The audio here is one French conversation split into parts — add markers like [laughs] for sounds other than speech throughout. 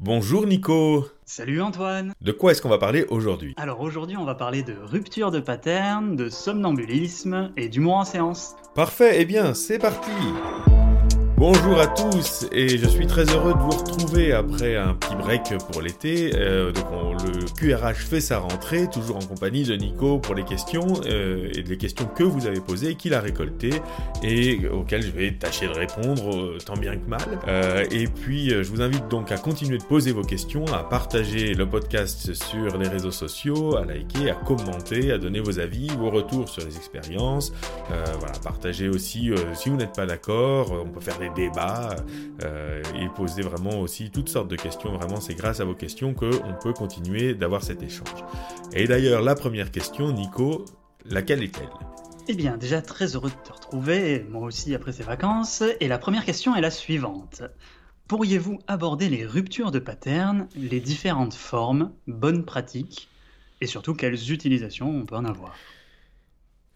Bonjour Nico. Salut Antoine. De quoi est-ce qu'on va parler aujourd'hui? Alors aujourd'hui on va parler de rupture de pattern, de somnambulisme et d'humour en séance. Parfait, eh bien c'est parti Bonjour à tous et je suis très heureux de vous retrouver après un petit break pour l'été. Euh, donc le QRH fait sa rentrée, toujours en compagnie de Nico pour les questions euh, et les questions que vous avez posées, qu'il a récoltées et auxquelles je vais tâcher de répondre euh, tant bien que mal. Euh, et puis je vous invite donc à continuer de poser vos questions, à partager le podcast sur les réseaux sociaux, à liker, à commenter, à donner vos avis, vos retours sur les expériences. Euh, voilà, partagez aussi si vous n'êtes pas d'accord, on peut faire des débats euh, et poser vraiment aussi toutes sortes de questions. Vraiment, c'est grâce à vos questions qu'on peut continuer d'avoir cet échange. Et d'ailleurs, la première question, Nico, laquelle est-elle? Eh bien, déjà très heureux de te retrouver, moi aussi après ces vacances. Et la première question est la suivante. Pourriez-vous aborder les ruptures de pattern, les différentes formes, bonnes pratiques, et surtout quelles utilisations on peut en avoir?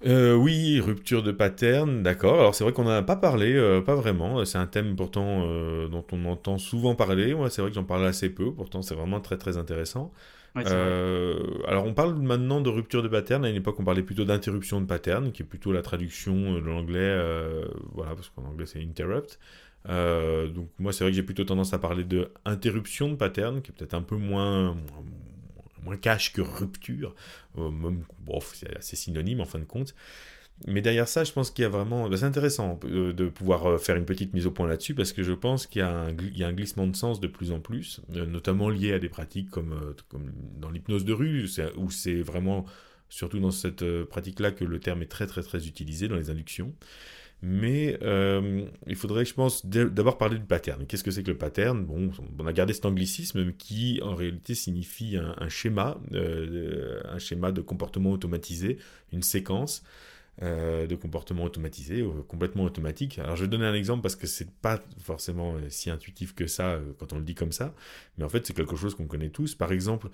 Euh, oui, rupture de pattern, d'accord. Alors c'est vrai qu'on n'en a pas parlé, euh, pas vraiment. C'est un thème pourtant euh, dont on entend souvent parler. Moi, c'est vrai que j'en parle assez peu. Pourtant, c'est vraiment très très intéressant. alors on parle maintenant de rupture de pattern. À une époque, on parlait plutôt d'interruption de pattern, qui est plutôt la traduction de l'anglais. voilà, parce qu'en anglais c'est interrupt. donc moi, c'est vrai que j'ai plutôt tendance à parler de interruption de pattern, qui est peut-être un peu moins moins cash que rupture. Euh, c'est assez synonyme en fin de compte. Mais derrière ça, je pense qu'il y a vraiment. Bah, c'est intéressant euh, de pouvoir euh, faire une petite mise au point là-dessus parce que je pense qu'il y, a un glissement de sens de plus en plus, notamment lié à des pratiques comme, comme dans l'hypnose de rue, où c'est vraiment, surtout dans cette pratique-là, que le terme est très très très utilisé dans les inductions. Mais euh, il faudrait, je pense, d'abord parler du pattern. Qu'est-ce que c'est que le pattern? Bon, on a gardé cet anglicisme qui, en réalité, signifie un, schéma, euh, un schéma de comportement automatisé, une séquence euh, de comportement automatisé, complètement automatique. Alors, je vais donner un exemple parce que c'est pas forcément si intuitif que ça quand on le dit comme ça, mais en fait, c'est quelque chose qu'on connaît tous. Par exemple,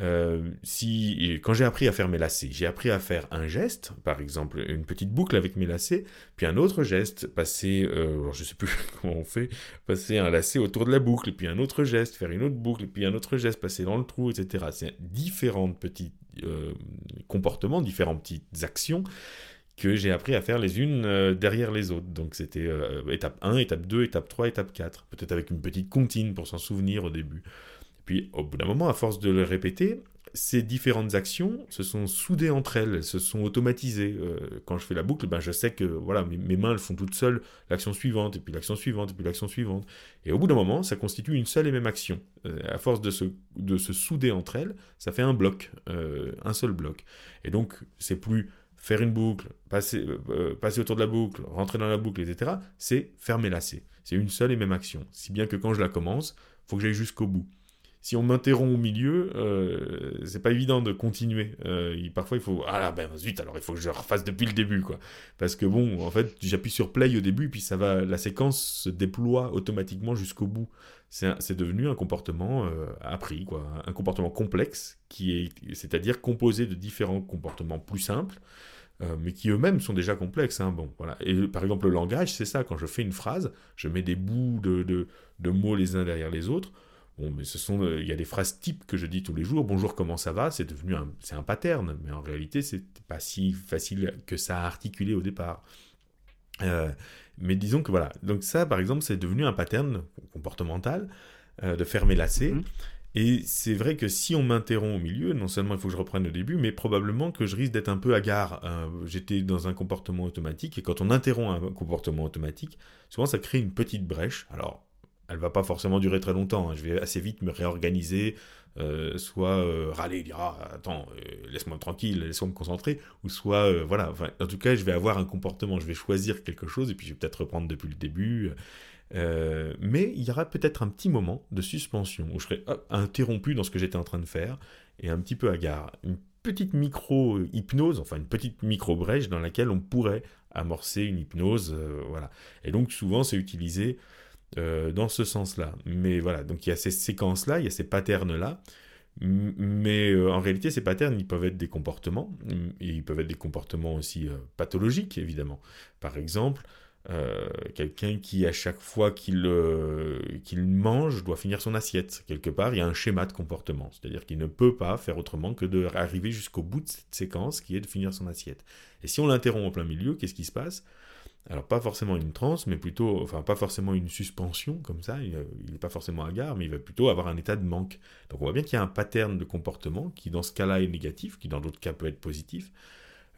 euh, si, quand j'ai appris à faire mes lacets, j'ai appris à faire un geste, par exemple une petite boucle avec mes lacets, puis un autre geste, passer, euh, je sais plus [laughs] comment on fait, passer un lacet autour de la boucle, puis un autre geste, faire une autre boucle, puis un autre geste, passer dans le trou, etc. C'est différents petits euh, comportements, différentes petites actions que j'ai appris à faire les unes euh, derrière les autres. Donc c'était étape 1, étape 2, étape 3, étape 4. Peut-être avec une petite comptine pour s'en souvenir au début. Puis au bout d'un moment, à force de le répéter, ces différentes actions se sont soudées entre elles, se sont automatisées. Euh, quand je fais la boucle, ben je sais que voilà, mes, mains elles font toutes seules l'action suivante, et puis l'action suivante, et puis l'action suivante. Et au bout d'un moment, ça constitue une seule et même action. Euh, à force de se, de se souder entre elles, ça fait un bloc, euh, un seul bloc. Et donc, c'est plus faire une boucle, passer, passer autour de la boucle, rentrer dans la boucle, etc. C'est fermer lacet. C'est une seule et même action. Si bien que quand je la commence, faut que j'aille jusqu'au bout si on m'interrompt au milieu, euh, c'est pas évident de continuer. Euh, parfois, il faut ah ben zut, alors il faut que je refasse depuis le début, quoi. Parce que bon, en fait, j'appuie sur play au début, puis ça va, la séquence se déploie automatiquement jusqu'au bout. C'est devenu un comportement euh, appris, quoi, un comportement complexe qui est, c'est-à-dire composé de différents comportements plus simples. Mais qui eux-mêmes sont déjà complexes. Hein, bon, voilà. Et par exemple, le langage, c'est ça. Quand je fais une phrase, je mets des bouts de, de mots les uns derrière les autres. Bon, mais ce sont, euh, il y a des phrases types que je dis tous les jours. Bonjour, comment ça va? C'est devenu un, c'est un pattern, mais en réalité, c'est pas si facile que ça à articuler au départ. Euh, mais disons que voilà. Donc ça, par exemple, c'est devenu un pattern comportemental euh, de fermer lacets. Mhm. Et c'est vrai que si on m'interrompt au milieu, non seulement il faut que je reprenne le début, mais probablement que je risque d'être un peu hagard. J'étais dans un comportement automatique, et quand on interrompt un comportement automatique, souvent ça crée une petite brèche. Alors, elle va pas forcément durer très longtemps. Hein. Je vais assez vite me réorganiser, euh, soit euh, râler, dire ah, attends, euh, laisse-moi tranquille, laisse-moi me concentrer, ou soit voilà. en tout cas, je vais avoir un comportement, je vais choisir quelque chose et puis je vais peut-être reprendre depuis le début. mais il y aura peut-être un petit moment de suspension où je serai interrompu dans ce que j'étais en train de faire et un petit peu hagard. Une petite micro-hypnose, enfin une petite micro-brèche dans laquelle on pourrait amorcer une hypnose. voilà. Et donc souvent c'est utilisé euh, dans ce sens-là. Mais voilà, donc il y a ces séquences-là, il y a ces patterns-là. Mais euh, en réalité, ces patterns, ils peuvent être des comportements, et ils peuvent être des comportements aussi euh, pathologiques, évidemment. Par exemple, quelqu'un qui, à chaque fois qu'il mange, doit finir son assiette. Quelque part, il y a un schéma de comportement. C'est-à-dire qu'il ne peut pas faire autrement que d'arriver jusqu'au bout de cette séquence qui est de finir son assiette. Et si on l'interrompt en plein milieu, qu'est-ce qui se passe? Alors pas forcément une transe, mais plutôt, enfin pas forcément une suspension comme ça, il n'est pas forcément gare, mais il va plutôt avoir un état de manque. Donc on voit bien qu'il y a un pattern de comportement qui dans ce cas-là est négatif, qui dans d'autres cas peut être positif.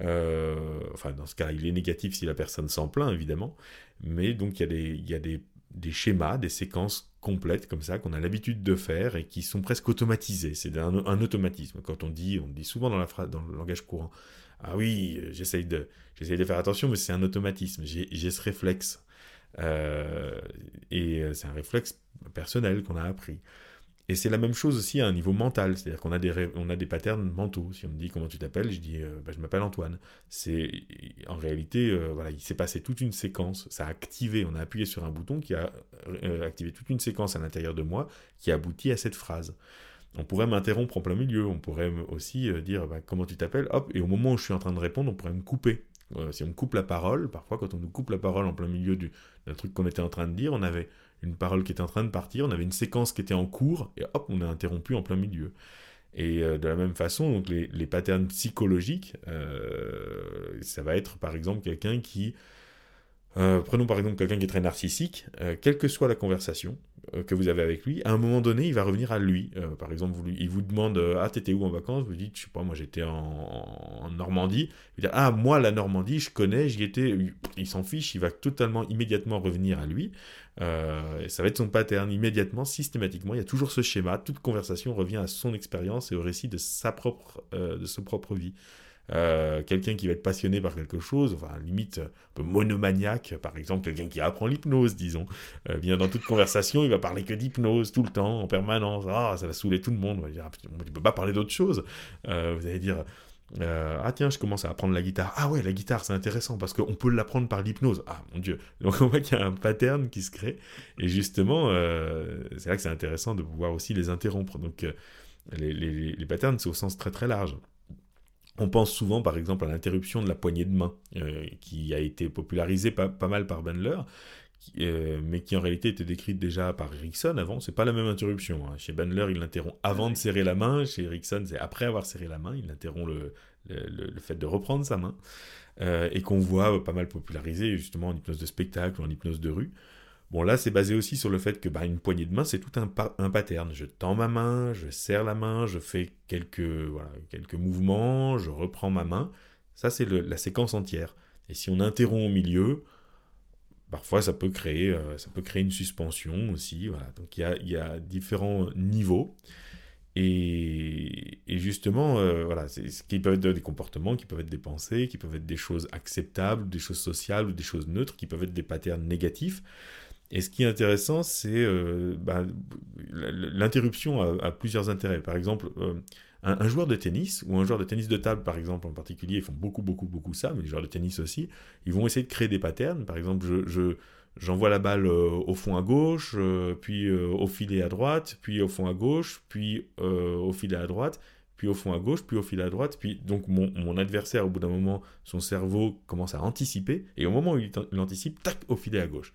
Euh, enfin dans ce cas il est négatif si la personne s'en plaint évidemment, mais donc il y a des schémas, des séquences complètes comme ça qu'on a l'habitude de faire et qui sont presque automatisées. C'est un, un, automatisme. Quand on dit, on dit souvent dans, la phrase, dans le langage courant, ah oui, j'essaye de, de faire attention, mais c'est un automatisme. J'ai ce réflexe. Euh, et euh, c'est un réflexe personnel qu'on a appris. Et c'est la même chose aussi à un niveau mental, c'est-à-dire qu'on a des on a des patterns mentaux. Si on me dit comment tu t'appelles, je dis euh, bah, je m'appelle Antoine. C'est en réalité voilà, il s'est passé toute une séquence, ça a activé, on a appuyé sur un bouton qui a activé toute une séquence à l'intérieur de moi qui aboutit à cette phrase. On pourrait m'interrompre en plein milieu, on pourrait aussi euh, dire bah, comment tu t'appelles, et au moment où je suis en train de répondre, on pourrait me couper. Euh, si on me coupe la parole, parfois quand on nous coupe la parole en plein milieu d'un truc qu'on était en train de dire, on avait une parole qui était en train de partir, on avait une séquence qui était en cours, et hop, on est interrompu en plein milieu. Et euh, de la même façon, donc les, patterns psychologiques, ça va être par exemple quelqu'un qui prenons par exemple quelqu'un qui est très narcissique, quelle que soit la conversation que vous avez avec lui, à un moment donné, il va revenir à lui. par exemple, il vous demande Ah, t'étais où en vacances? Vous dites Je sais pas, moi j'étais en, Normandie. Il dit Ah, moi la Normandie, je connais, j'y étais. Il s'en fiche, il va totalement, immédiatement revenir à lui. ça va être son pattern, immédiatement, systématiquement. Il y a toujours ce schéma. Toute conversation revient à son expérience et au récit de sa propre, de sa propre vie. Euh, quelqu'un qui va être passionné par quelque chose, enfin limite un peu monomaniaque, par exemple quelqu'un qui apprend l'hypnose, disons, euh, bien dans toute conversation, il va parler que d'hypnose tout le temps, en permanence, ah ça va saouler tout le monde, on va dire, ah, tu peux pas parler d'autre chose, euh, vous allez dire, ah tiens, je commence à apprendre la guitare. Ah ouais, la guitare, c'est intéressant parce qu'on peut l'apprendre par l'hypnose. Ah mon dieu. Donc on voit qu'il y a un pattern qui se crée. Et justement, c'est là que c'est intéressant de pouvoir aussi les interrompre. Donc les, les patterns, c'est au sens très très large. On pense souvent par exemple à l'interruption de la poignée de main, euh, qui a été popularisée pas, mal par Bandler, euh, mais qui en réalité était décrite déjà par Erickson avant. C'est pas la même interruption. Hein. Chez Bandler, il l'interrompt avant de serrer la main. Chez Erickson, c'est après avoir serré la main. Il interrompt le, fait de reprendre sa main. Euh, et qu'on voit pas mal popularisé justement en hypnose de spectacle ou en hypnose de rue. Bon, là, c'est basé aussi sur le fait que bah, une poignée de main, c'est tout un, un, pattern. Je tends ma main, je serre la main, je fais quelques, voilà, quelques mouvements, je reprends ma main. Ça, c'est la séquence entière. Et si on interrompt au milieu, parfois ça peut créer, euh, ça peut créer une suspension aussi. Donc il y a, différents niveaux. Et, justement, euh, voilà, ce qui peuvent être des comportements, qui peuvent être des pensées, qui peuvent être des choses acceptables, des choses sociales ou des choses neutres, qui peuvent être des patterns négatifs. Et ce qui est intéressant, c'est euh, bah, l'interruption a, plusieurs intérêts. Par exemple, euh, un, joueur de tennis, ou un joueur de tennis de table, par exemple, en particulier, ils font beaucoup, beaucoup, beaucoup ça, mais les joueurs de tennis aussi, ils vont essayer de créer des patterns. Par exemple, je, j'envoie la balle euh, au fond à gauche, puis au filet à droite, puis au fond à gauche, puis au filet à droite, puis au fond à gauche, puis au filet à droite, puis donc mon, mon adversaire, au bout d'un moment, son cerveau commence à anticiper, et au moment où il, il anticipe, tac, au filet à gauche.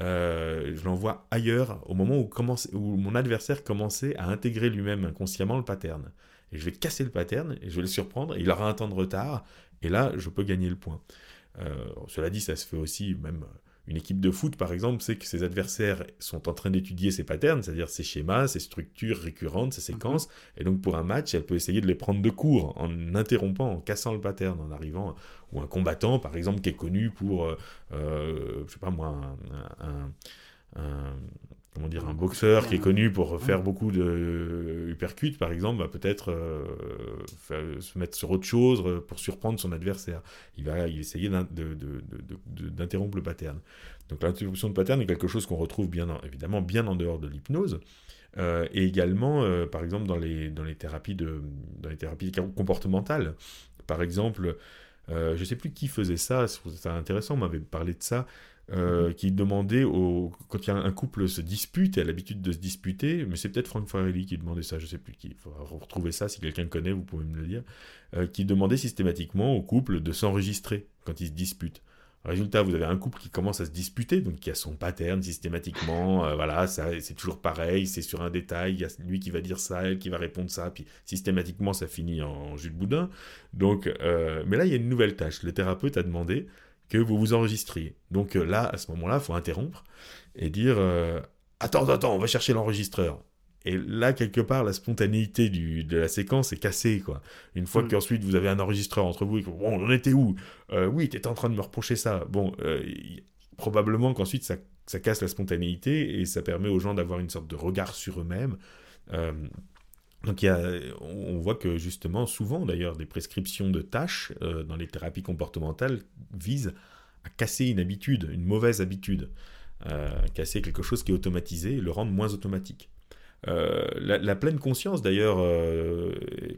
Euh, je l'envoie ailleurs au moment où, où, mon adversaire commençait à intégrer lui-même inconsciemment le pattern. Et je vais casser le pattern et je vais le surprendre. Il aura un temps de retard et là, je peux gagner le point. Euh, cela dit, ça se fait aussi même une équipe de foot, par exemple, sait que ses adversaires sont en train d'étudier ses patterns, c'est-à-dire ses schémas, ses structures récurrentes, ses séquences. Mhm. Et donc, pour un match, elle peut essayer de les prendre de court en interrompant, en cassant le pattern, en arrivant. Ou un combattant, par exemple, qui est connu pour, euh, euh je sais pas moi, un, comment dire, un boxeur qui est connu pour faire beaucoup de uppercuts, par exemple, va peut-être euh, se mettre sur autre chose euh, pour surprendre son adversaire. Il va essayer d'interrompre le pattern. Donc l'interruption de pattern est quelque chose qu'on retrouve bien, évidemment bien en dehors de l'hypnose. Euh, et également, par exemple, dans les, dans les, thérapies de, dans les thérapies comportementales. Par exemple, je ne sais plus qui faisait ça, c'est intéressant, on m'avait parlé de ça. Euh, qui demandait, au, quand il y a un couple se dispute, et a l'habitude de se disputer, mais c'est peut-être Frank Farelli qui demandait ça, je sais plus qui, il faudra retrouver ça, si quelqu'un le connaît, vous pouvez me le dire, euh, qui demandait systématiquement au couple de s'enregistrer quand ils se disputent. Résultat, vous avez un couple qui commence à se disputer, donc qui a son pattern systématiquement, euh, voilà, c'est toujours pareil, c'est sur un détail, il y a lui qui va dire ça, elle qui va répondre ça, puis systématiquement ça finit en jus de boudin. Donc, euh, mais là, il y a une nouvelle tâche. Le thérapeute a demandé que vous vous enregistriez. Donc euh, là, à ce moment-là, il faut interrompre et dire Attends, attends, on va chercher l'enregistreur. Et là, quelque part, la spontanéité du, de la séquence est cassée, quoi. Une fois mm. qu'ensuite vous avez un enregistreur entre vous, et que, bon, on était où? Euh, Oui, tu étais en train de me reprocher ça. Bon, euh, probablement qu'ensuite ça, ça, casse la spontanéité et ça permet aux gens d'avoir une sorte de regard sur eux-mêmes. Euh, donc on voit que justement, souvent d'ailleurs, des prescriptions de tâches dans les thérapies comportementales visent à casser une habitude, une mauvaise habitude. casser quelque chose qui est automatisé le rendre moins automatique. Euh, la, pleine conscience, d'ailleurs, euh,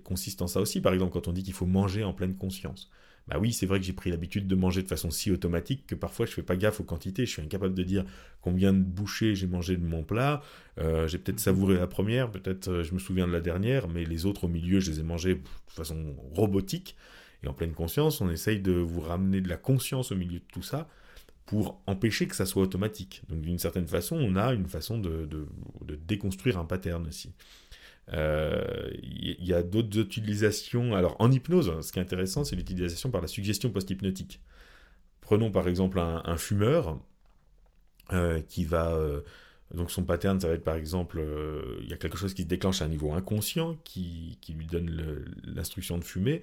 consiste en ça aussi. Par exemple, quand on dit qu'il faut manger en pleine conscience. Bah oui, c'est vrai que j'ai pris l'habitude de manger de façon si automatique que parfois je fais pas gaffe aux quantités. Je suis incapable de dire combien de bouchées j'ai mangé de mon plat. Euh, j'ai peut-être savouré la première, peut-être je me souviens de la dernière, mais les autres au milieu, je les ai mangées de façon robotique. Et en pleine conscience, on essaye de vous ramener de la conscience au milieu de tout ça pour empêcher que ça soit automatique. Donc d'une certaine façon, on a une façon de, déconstruire un pattern aussi. Il euh, y, a d'autres utilisations. Alors en hypnose, ce qui est intéressant, c'est l'utilisation par la suggestion post-hypnotique. Prenons par exemple un, fumeur euh, qui va... Euh, donc son pattern, ça va être par exemple, il y a quelque chose qui se déclenche à un niveau inconscient, qui, qui lui donne l'instruction de fumer.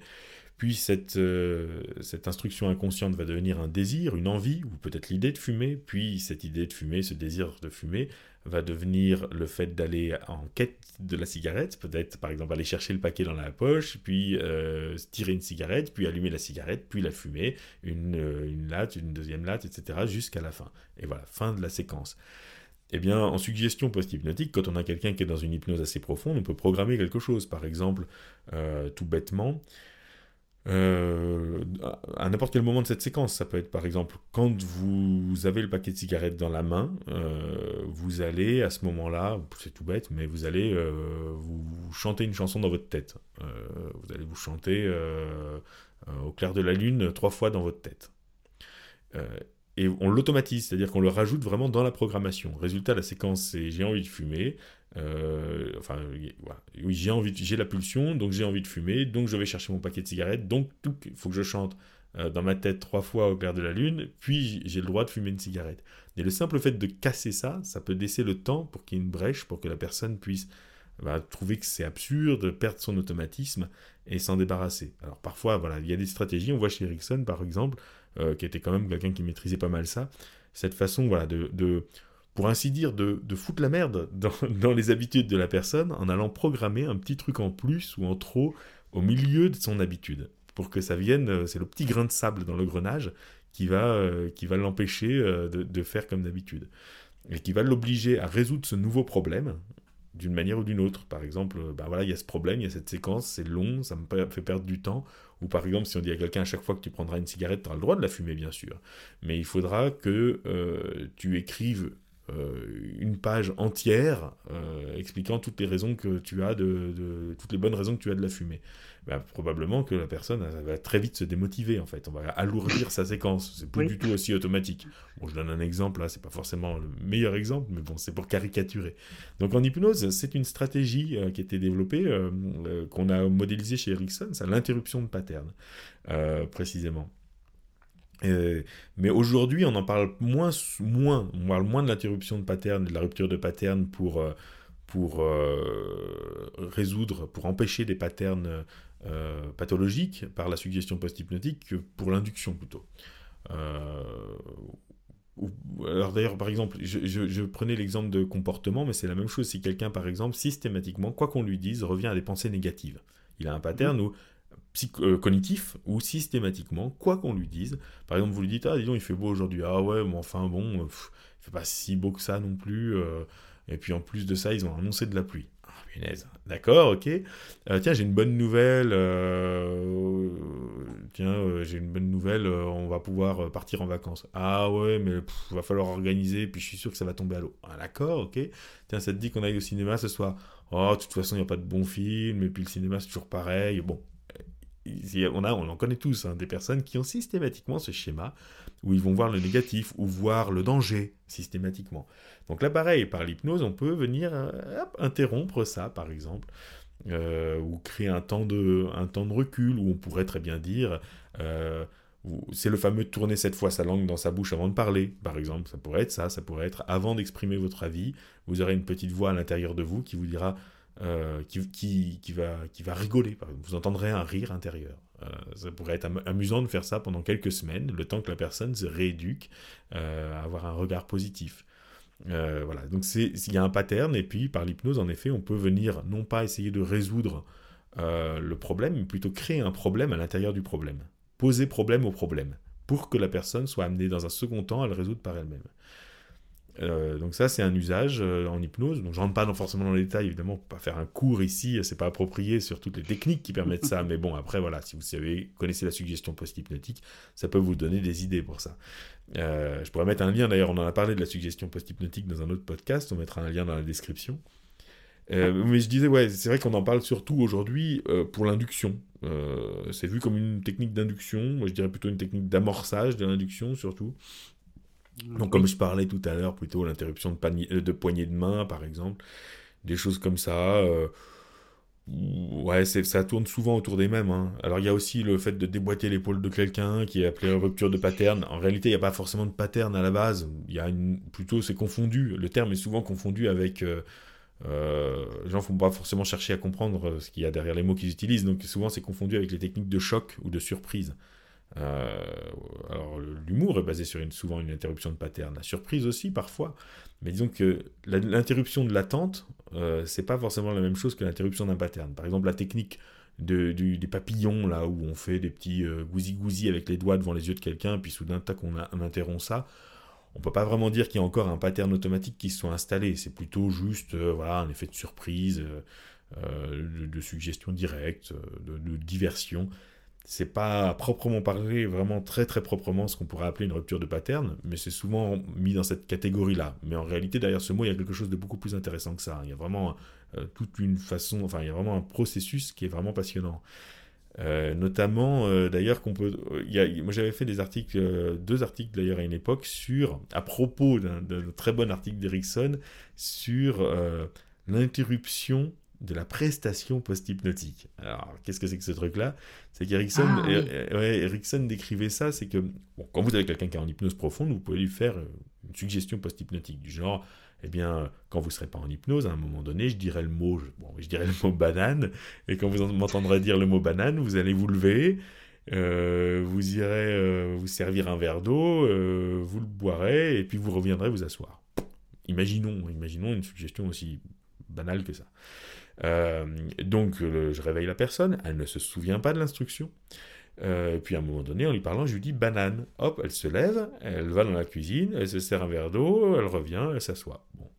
Puis cette, euh, cette instruction inconsciente va devenir un désir, une envie, ou peut-être l'idée de fumer. Puis cette idée de fumer, ce désir de fumer, va devenir le fait d'aller en quête de la cigarette, peut-être par exemple aller chercher le paquet dans la poche, puis euh, tirer une cigarette, puis allumer la cigarette, puis la fumer, une, euh, une latte, une deuxième latte, etc., jusqu'à la fin. Et voilà, fin de la séquence. Eh bien, en suggestion post-hypnotique, quand on a quelqu'un qui est dans une hypnose assez profonde, on peut programmer quelque chose. Par exemple, tout bêtement, euh, à n'importe quel moment de cette séquence. Ça peut être par exemple quand vous avez le paquet de cigarettes dans la main, euh, vous allez à ce moment-là, c'est tout bête, mais vous allez euh, vous, chanter une chanson dans votre tête. vous allez vous chanter au clair de la lune trois fois dans votre tête. Et on l'automatise, c'est-à-dire qu'on le rajoute vraiment dans la programmation. Résultat, la séquence c'est j'ai envie de fumer, euh, enfin, oui, j'ai envie, j'ai la pulsion, donc j'ai envie de fumer, donc je vais chercher mon paquet de cigarettes, donc il faut que je chante euh, dans ma tête trois fois au clair de la lune, puis j'ai le droit de fumer une cigarette. Et le simple fait de casser ça, ça peut laisser le temps pour qu'il y ait une brèche, pour que la personne puisse bah, trouver que c'est absurde, perdre son automatisme et s'en débarrasser. Alors parfois, voilà, il y a des stratégies. On voit chez Ericsson, par exemple, euh, qui était quand même quelqu'un qui maîtrisait pas mal ça, cette façon, voilà, de, de pour ainsi dire, de, foutre la merde [laughs] dans, les habitudes de la personne en allant programmer un petit truc en plus ou en trop au milieu de son habitude. Pour que ça vienne, euh, c'est le petit grain de sable dans le grenage qui va, euh, qui va l'empêcher euh, de, faire comme d'habitude. Et qui va l'obliger à résoudre ce nouveau problème d'une manière ou d'une autre. Par exemple, bah voilà, il y a ce problème, il y a cette séquence, c'est long, ça me fait perdre du temps. Ou par exemple, si on dit à quelqu'un à chaque fois que tu prendras une cigarette, tu auras le droit de la fumer, bien sûr. Mais il faudra que tu écrives euh, une page entière euh, expliquant toutes les raisons que tu as de, toutes les bonnes raisons que tu as de la fumer. Bah, probablement que la personne va très vite se démotiver en fait. On va alourdir sa séquence. C'est plus du tout aussi automatique. Bon, je donne un exemple là, c'est pas forcément le meilleur exemple, mais bon, c'est pour caricaturer. Donc en hypnose, c'est une stratégie euh, qui a été développée, qu'on a modélisée chez Erickson, c'est l'interruption de pattern, précisément. Euh, mais aujourd'hui, on en parle moins, moins, on parle moins de l'interruption de pattern, de la rupture de pattern pour, euh, pour euh, résoudre, pour empêcher des patterns pathologiques par la suggestion post-hypnotique que pour l'induction plutôt. alors d'ailleurs, par exemple, je, je prenais l'exemple de comportement, mais c'est la même chose si quelqu'un, par exemple, systématiquement, quoi qu'on lui dise, revient à des pensées négatives. Il a un pattern mmh. où euh, cognitif ou systématiquement, quoi qu'on lui dise. Par exemple, vous lui dites, ah, dis donc, il fait beau aujourd'hui. Ah ouais, mais enfin, bon, il il fait pas si beau que ça non plus. Euh. et puis en plus de ça, ils ont annoncé de la pluie. Ah, punaise. D'accord, ok. Euh, tiens, j'ai une bonne nouvelle. tiens, j'ai une bonne nouvelle. on va pouvoir partir en vacances. Ah ouais, mais il va falloir organiser. Puis je suis sûr que ça va tomber à l'eau. Ah, d'accord, ok. Tiens, ça te dit qu'on aille au cinéma ce soir? Oh, de toute façon, il n'y a pas de bon film. Et puis le cinéma, c'est toujours pareil. Bon, on, en connaît tous, hein, des personnes qui ont systématiquement ce schéma où ils vont voir le négatif ou voir le danger systématiquement. Donc là, pareil, par l'hypnose, on peut venir euh, interrompre ça, par exemple, euh, ou créer un temps, de, un temps de recul où on pourrait très bien dire. Euh, c'est le fameux tourner cette fois sa langue dans sa bouche avant de parler, par exemple. Ça pourrait être ça, ça pourrait être avant d'exprimer votre avis, vous aurez une petite voix à l'intérieur de vous qui vous dira, euh, qui, va, qui va rigoler. Vous entendrez un rire intérieur. Euh, ça pourrait être amusant de faire ça pendant quelques semaines, le temps que la personne se rééduque euh, à avoir un regard positif. voilà, donc il y a un pattern, et puis par l'hypnose, en effet, on peut venir non pas essayer de résoudre le problème, mais plutôt créer un problème à l'intérieur du problème poser problème au problème, pour que la personne soit amenée dans un second temps à le résoudre par elle-même. Euh, donc ça, c'est un usage euh, en hypnose. Donc je rentre pas dans, forcément dans les détails, évidemment, pour pas faire un cours ici, c'est pas approprié sur toutes les techniques qui permettent ça. Mais bon, après voilà, si vous savez, connaissez la suggestion post-hypnotique, ça peut vous donner des idées pour ça. Euh, je pourrais mettre un lien, d'ailleurs, on en a parlé de la suggestion post-hypnotique dans un autre podcast, on mettra un lien dans la description. mais je disais, ouais, c'est vrai qu'on en parle surtout aujourd'hui pour l'induction. C'est vu comme une technique d'induction, moi je dirais plutôt une technique d'amorçage de l'induction surtout. Donc comme je parlais tout à l'heure, plutôt l'interruption de, euh, de poignée de main par exemple, des choses comme ça. Euh, ouais, ça tourne souvent autour des mêmes. Hein. Alors il y a aussi le fait de déboîter l'épaule de quelqu'un qui est appelé rupture de pattern. En réalité, il n'y a pas forcément de pattern à la base. Il y a une... plutôt c'est confondu. Le terme est souvent confondu avec euh, les gens ne font pas forcément chercher à comprendre euh, ce qu'il y a derrière les mots qu'ils utilisent, donc souvent c'est confondu avec les techniques de choc ou de surprise. Euh, alors l'humour est basé sur une, souvent une interruption de pattern, la surprise aussi parfois, mais disons que l'interruption de l'attente, euh, c'est pas forcément la même chose que l'interruption d'un pattern. Par exemple la technique de, des papillons, là où on fait des petits gousi-gousi avec les doigts devant les yeux de quelqu'un, puis soudain, tac, on, interrompt ça on peut pas vraiment dire qu'il y a encore un pattern automatique qui se soit installé. C'est plutôt juste euh, voilà, un effet de surprise, euh, euh, de, suggestion directe, de diversion. C'est pas proprement parler vraiment très très proprement ce qu'on pourrait appeler une rupture de pattern, mais c'est souvent mis dans cette catégorie-là. Mais en réalité, derrière ce mot, il y a quelque chose de beaucoup plus intéressant que ça. Il y a vraiment toute une façon, enfin, il y a vraiment un processus qui est vraiment passionnant. Euh, notamment, euh, d'ailleurs, qu'on peut. Moi, j'avais fait euh, deux articles d'ailleurs à une époque sur, à propos d'un très bon article d'Erickson sur l'interruption de la prestation post-hypnotique. Alors, qu'est-ce que c'est que ce truc-là? C'est qu'Erickson ah, décrivait ça, c'est que bon, quand vous avez quelqu'un qui est en hypnose profonde, vous pouvez lui faire une suggestion post-hypnotique du genre eh bien, quand vous ne serez pas en hypnose, à un moment donné, je dirai le mot, bon, je dirais le mot banane, et quand vous m'entendrez dire le mot banane, vous allez vous lever, euh, vous irez euh, vous servir un verre d'eau, euh, vous le boirez, et puis vous reviendrez vous asseoir. Imaginons, imaginons une suggestion aussi banale que ça. Donc, je réveille la personne, elle ne se souvient pas de l'instruction. Euh, puis à un moment donné, en lui parlant, je lui dis banane. Hop, elle se lève, elle va dans la cuisine, elle se sert un verre d'eau, elle revient, elle s'assoit. Bon.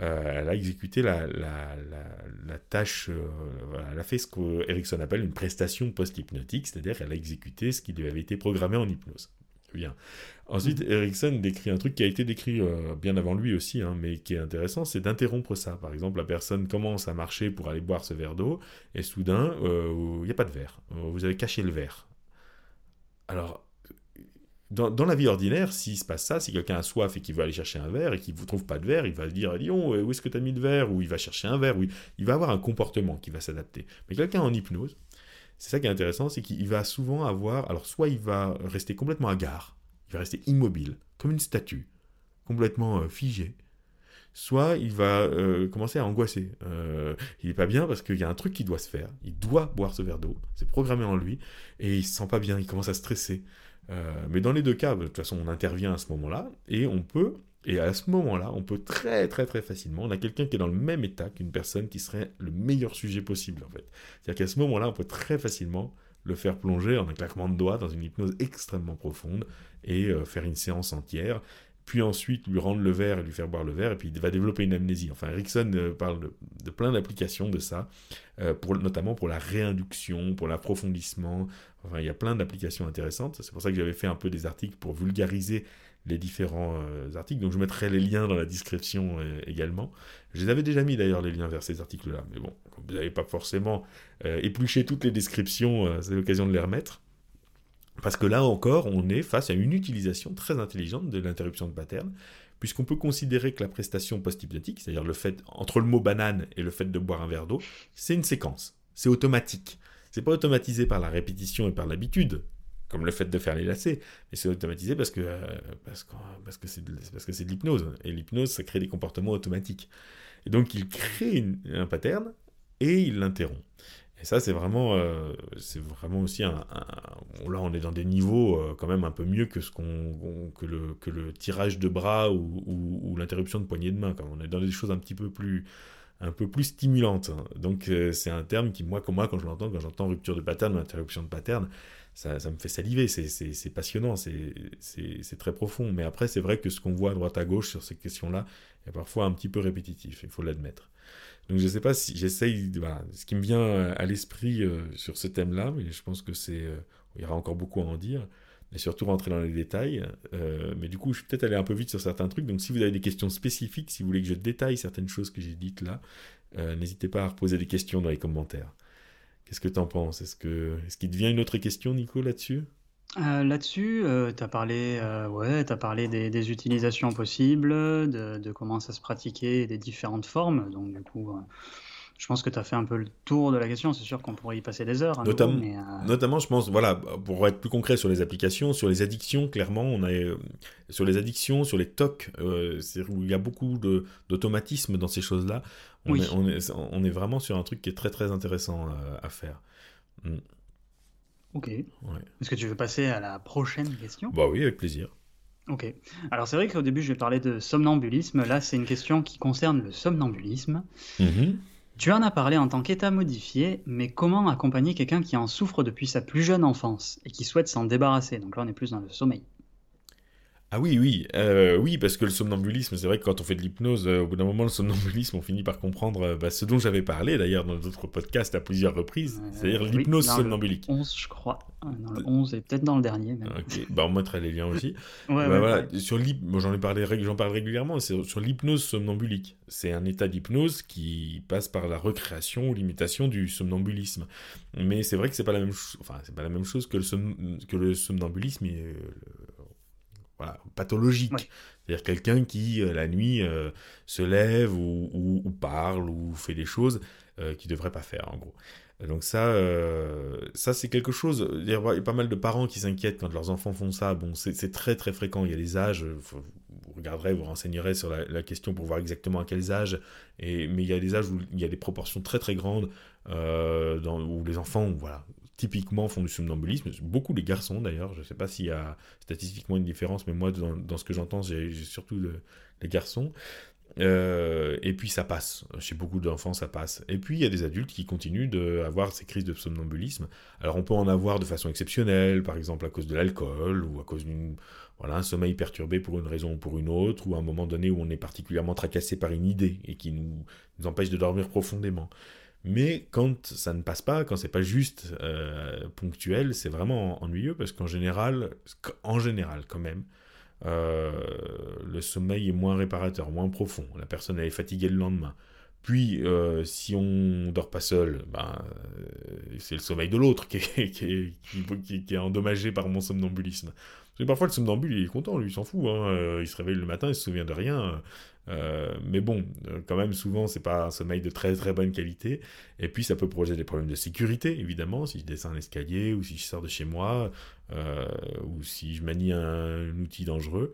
Euh, elle a exécuté la, la, tâche, euh, elle a fait ce qu'Erickson appelle une prestation post-hypnotique, c'est-à-dire qu'elle a exécuté ce qui lui avait été programmé en hypnose. Bien. Ensuite, mm. Erickson décrit un truc qui a été décrit euh, bien avant lui aussi, hein, mais qui est intéressant, c'est d'interrompre ça. Par exemple, la personne commence à marcher pour aller boire ce verre d'eau, et soudain, euh, il n'y a pas de verre. Euh, vous avez caché le verre. Alors, dans, la vie ordinaire, s'il se passe ça, si quelqu'un a soif et qu'il veut aller chercher un verre et qu'il ne trouve pas de verre, il va dire Lyon, où est-ce que tu as mis le verre? Ou il va chercher un verre, ou il va avoir un comportement qui va s'adapter. Mais quelqu'un en hypnose, c'est ça qui est intéressant, c'est qu'il va souvent avoir, alors soit il va rester complètement hagard, il va rester immobile, comme une statue, complètement euh, figé, soit il va euh, commencer à angoisser. Euh, il n'est pas bien parce qu'il y a un truc qui doit se faire, il doit boire ce verre d'eau, c'est programmé en lui, et il se sent pas bien, il commence à stresser. mais dans les deux cas, de toute façon, on intervient à ce moment-là, et on peut et à ce moment-là, on peut très très très facilement, on a quelqu'un qui est dans le même état qu'une personne qui serait le meilleur sujet possible en fait. C'est-à-dire qu'à ce moment-là, on peut très facilement le faire plonger en un claquement de doigts dans une hypnose extrêmement profonde et euh, faire une séance entière. Puis ensuite lui rendre le verre et lui faire boire le verre, et puis il va développer une amnésie. Enfin, Erickson euh, parle de, plein d'applications de ça, euh, pour, notamment pour la réinduction, pour l'approfondissement. Enfin, il y a plein d'applications intéressantes. C'est pour ça que j'avais fait un peu des articles pour vulgariser les différents articles. Donc je mettrai les liens dans la description également. Je les avais déjà mis d'ailleurs les liens vers ces articles-là, mais bon, vous n'avez pas forcément épluché toutes les descriptions, c'est l'occasion de les remettre. Parce que là encore, on est face à une utilisation très intelligente de l'interruption de pattern, puisqu'on peut considérer que la prestation post-hypnotique, c'est-à-dire le fait, entre le mot banane et le fait de boire un verre d'eau, c'est une séquence, c'est automatique. C'est pas automatisé par la répétition et par l'habitude, comme le fait de faire les lacets, mais c'est automatisé parce que euh, parce que parce que c'est parce que c'est de l'hypnose et l'hypnose ça crée des comportements automatiques. Et donc il crée un pattern et il l'interrompt. Et ça, c'est vraiment, euh, c'est vraiment aussi un, Là, on est dans des niveaux euh, quand même un peu mieux que, ce qu'on, que, le, que le tirage de bras ou, l'interruption de poignée de main. Quand on est dans des choses un petit peu plus, un peu plus stimulantes. Donc, euh, c'est un terme qui, moi, comme moi, quand je l'entends, quand j'entends rupture de pattern ou interruption de pattern, ça, me fait saliver. C'est, passionnant, c'est, très profond. Mais après, c'est vrai que ce qu'on voit à droite à gauche sur ces questions-là est parfois un petit peu répétitif, il faut l'admettre. Donc je ne sais pas si j'essaye, voilà, ce qui me vient à l'esprit euh, sur ce thème-là, mais je pense que c'est, euh, il y aura encore beaucoup à en dire, et surtout rentrer dans les détails. Euh, mais du coup, je suis peut-être allé un peu vite sur certains trucs, donc si vous avez des questions spécifiques, si vous voulez que je détaille certaines choses que j'ai dites là, n'hésitez pas à reposer des questions dans les commentaires. Qu'est-ce que tu en penses? Est-ce est-ce qu'il devient une autre question, Nico, là-dessus? Euh, là-dessus, euh, tu as parlé, euh, ouais, parlé des utilisations possibles, de de comment ça se pratiquait des différentes formes. Donc du coup, je pense que tu as fait un peu le tour de la question. C'est sûr qu'on pourrait y passer des heures Notamment, je pense, voilà, pour être plus concret sur les applications, sur les addictions, clairement, on a, sur les addictions, sur les TOC, où il y a beaucoup d'automatisme dans ces choses-là. On est on est on est vraiment sur un truc qui est très, très intéressant, à faire. Mmh. Ok. Est-ce que tu veux passer à la prochaine question? Bah oui, avec plaisir. Ok. Alors c'est vrai qu'au début je vais parler de somnambulisme. Là c'est une question qui concerne le somnambulisme. Mm-hmm. Tu en as parlé en tant qu'état modifié, mais comment accompagner quelqu'un qui en souffre depuis sa plus jeune enfance et qui souhaite s'en débarrasser? Donc là on est plus dans le sommeil. Ah oui, oui, euh, oui, parce que le somnambulisme, c'est vrai que quand on fait de l'hypnose, euh, au bout d'un moment, le somnambulisme, on finit par comprendre euh, bah, ce dont j'avais parlé d'ailleurs dans d'autres podcasts à plusieurs reprises, c'est-à-dire l'hypnose somnambulique. Le 11, je crois, dans le 11 et peut-être dans le dernier. Même. Ok, bah, on mettra les liens aussi. [laughs] ouais, bah, voilà. sur j'en ai parlé, j'en parle régulièrement, c'est sur l'hypnose somnambulique. C'est un état d'hypnose qui passe par la recréation ou l'imitation du somnambulisme. Mais c'est vrai que c'est pas la même chose, enfin, c'est pas la même chose que le, que le somnambulisme et pathologique. C'est-à-dire quelqu'un qui, euh, la nuit, euh, se lève ou, parle ou fait des choses euh, qu'il ne devrait pas faire, en gros. Donc ça, ça c'est quelque chose. Il y a pas mal de parents qui s'inquiètent quand leurs enfants font ça. Bon, c'est très très fréquent. Il y a des âges. vous regarderez, vous renseignerez sur la, question pour voir exactement à quels âges. Et, mais il y a des âges où il y a des proportions très très grandes dans, où les enfants, voilà, typiquement font du somnambulisme, beaucoup les garçons d'ailleurs, je ne sais pas s'il y a statistiquement une différence, mais moi dans, ce que j'entends, j'ai surtout les garçons. Euh, et puis ça passe, chez beaucoup d'enfants ça passe. Et puis il y a des adultes qui continuent d'avoir ces crises de somnambulisme. Alors on peut en avoir de façon exceptionnelle, par exemple à cause de l'alcool ou à cause d'un sommeil perturbé pour une raison ou pour une autre, ou à un moment donné où on est particulièrement tracassé par une idée et qui nous empêche de dormir profondément. Mais quand ça ne passe pas, quand c'est pas juste euh, ponctuel, c'est vraiment ennuyeux parce qu'en général, en général quand même, euh, le sommeil est moins réparateur, moins profond. La personne est fatiguée le lendemain. Puis, euh, si on dort pas seul, ben, c'est le sommeil de l'autre qui est, endommagé par mon somnambulisme. parfois, le somnambule, il est content, lui, il s'en fout. Hein. Il se réveille le matin, il se souvient de rien. Euh, mais bon, euh, quand même, souvent, c'est pas un sommeil de très très bonne qualité. Et puis, ça peut projeter des problèmes de sécurité, évidemment, si je descends un escalier ou si je sors de chez moi euh, ou si je manie un, outil dangereux.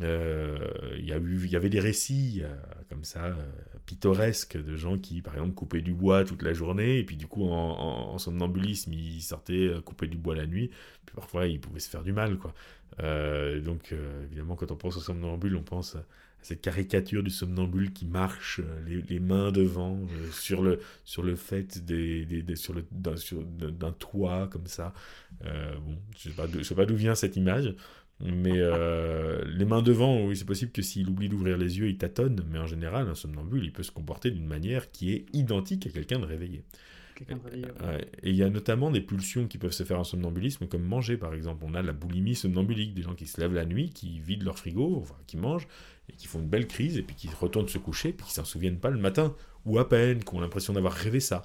Il y, y avait des récits comme ça, pittoresques, de gens qui, par exemple, coupaient du bois toute la journée, et puis du coup, en, somnambulisme, ils sortaient couper du bois la nuit, puis parfois, ils pouvaient se faire du mal, quoi. donc, évidemment, quand on pense au somnambule, on pense cette caricature du somnambule qui marche, euh, les, mains devant, euh, sur, le, sur le fait des, des, sur le, d'un, toit comme ça. Euh, bon, je ne sais pas d'où vient cette image, mais les mains devant, oui, c'est possible que s'il oublie d'ouvrir les yeux, il tâtonne, mais en général, un somnambule, il peut se comporter d'une manière qui est identique à quelqu'un de réveillé. quelqu'un de réveillé. Et il y a notamment des pulsions qui peuvent se faire en somnambulisme, comme manger par exemple. On a la boulimie somnambulique, des gens qui se lèvent la nuit, qui vident leur frigo, enfin, qui mangent, et qui font une belle crise, et puis qui retournent se coucher, puis qui s'en souviennent pas le matin, ou à peine, qui ont l'impression d'avoir rêvé ça.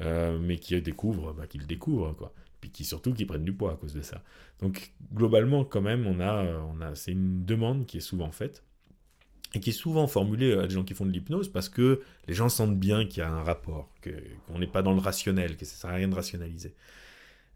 Euh, mais qui découvrent, bah, qui le découvrent, quoi. Puis qui surtout qui prennent du poids à cause de ça. Donc globalement, quand même, on a, on a, c'est une demande qui est souvent faite et qui est souvent formulée à des gens qui font de l'hypnose parce que les gens sentent bien qu'il y a un rapport, qu'on n'est pas dans le rationnel, que ça ne sert à rien de rationaliser.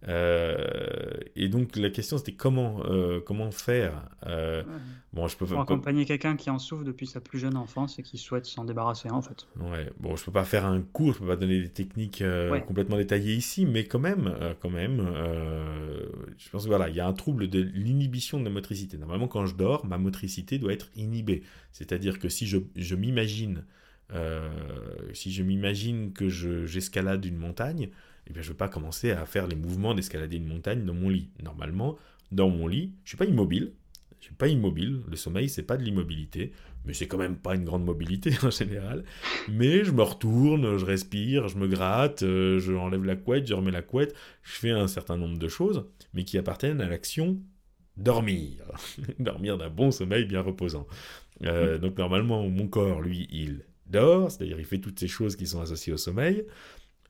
Euh, et donc la question c'était comment euh, comment faire. Euh, bon, je peux pour accompagner quelqu'un qui en souffre depuis sa plus jeune enfance et qui souhaite s'en débarrasser en fait. Ouais. Bon, je peux pas faire un cours, je peux pas donner des techniques complètement détaillées ici, mais quand même, quand même, je pense que voilà, il y a un trouble de l'inhibition de la motricité. Normalement, quand je dors, ma motricité doit être inhibée. C'est-à-dire que si je, je m'imagine si je m'imagine que j'escalade une montagne, eh bien, je ne veux pas commencer à faire les mouvements d'escalader une montagne dans mon lit. Normalement, dans mon lit, je ne suis pas immobile. Je suis pas immobile. Le sommeil, c'est pas de l'immobilité, mais c'est quand même pas une grande mobilité [laughs] en général. Mais je me retourne, je respire, je me gratte, euh, je enlève la couette, je remets la couette. Je fais un certain nombre de choses, mais qui appartiennent à l'action dormir. [laughs] dormir d'un bon sommeil bien reposant. Euh, donc normalement, mon corps, lui, il dort, c'est-à-dire il fait toutes ces choses qui sont associées au sommeil.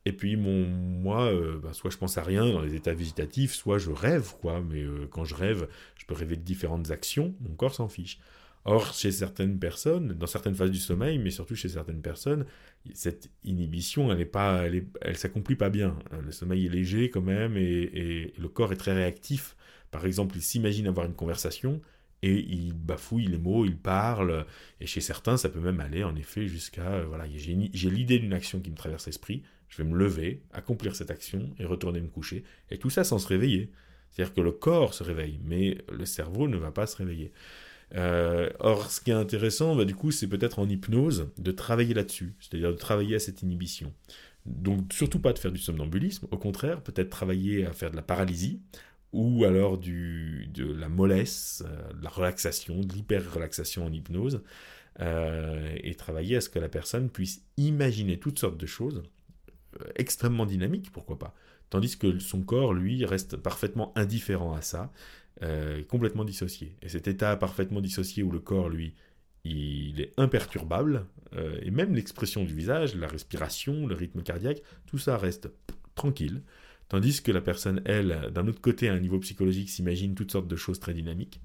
Et puis mon, moi, euh, bah, soit je pense à rien dans les états végétatifs, soit je rêve, quoi. Mais euh, quand je rêve, je peux rêver de différentes actions, mon corps s'en fiche. Or, chez certaines personnes, dans certaines phases du sommeil, mais surtout chez certaines personnes, cette inhibition, elle est pas, elle, elle s'accomplit pas bien. Le sommeil est léger quand même, et, et le corps est très réactif. Par exemple, il s'imagine avoir une conversation, et il bafouille les mots, il parle, et chez certains, ça peut même aller en effet jusqu'à, euh, voilà, j'ai l'idée d'une action qui me traverse l'esprit, je vais me lever, accomplir cette action et retourner me coucher. Et tout ça sans se réveiller. C'est-à-dire que le corps se réveille, mais le cerveau ne va pas se réveiller. Euh, or, ce qui est intéressant, bah, du coup, c'est peut-être en hypnose de travailler là-dessus, c'est-à-dire de travailler à cette inhibition. Donc, surtout pas de faire du somnambulisme, au contraire, peut-être travailler à faire de la paralysie, ou alors de la mollesse, euh, de la relaxation, de l'hyper-relaxation en hypnose, euh, et travailler à ce que la personne puisse imaginer toutes sortes de choses, extrêmement dynamique, pourquoi pas. Tandis que son corps, lui, reste parfaitement indifférent à ça, euh, complètement dissocié. Et cet état parfaitement dissocié où le corps, lui, il est imperturbable, euh, et même l'expression du visage, la respiration, le rythme cardiaque, tout ça reste tranquille. Tandis que la personne, elle, d'un autre côté, à un niveau psychologique, s'imagine toutes sortes de choses très dynamiques.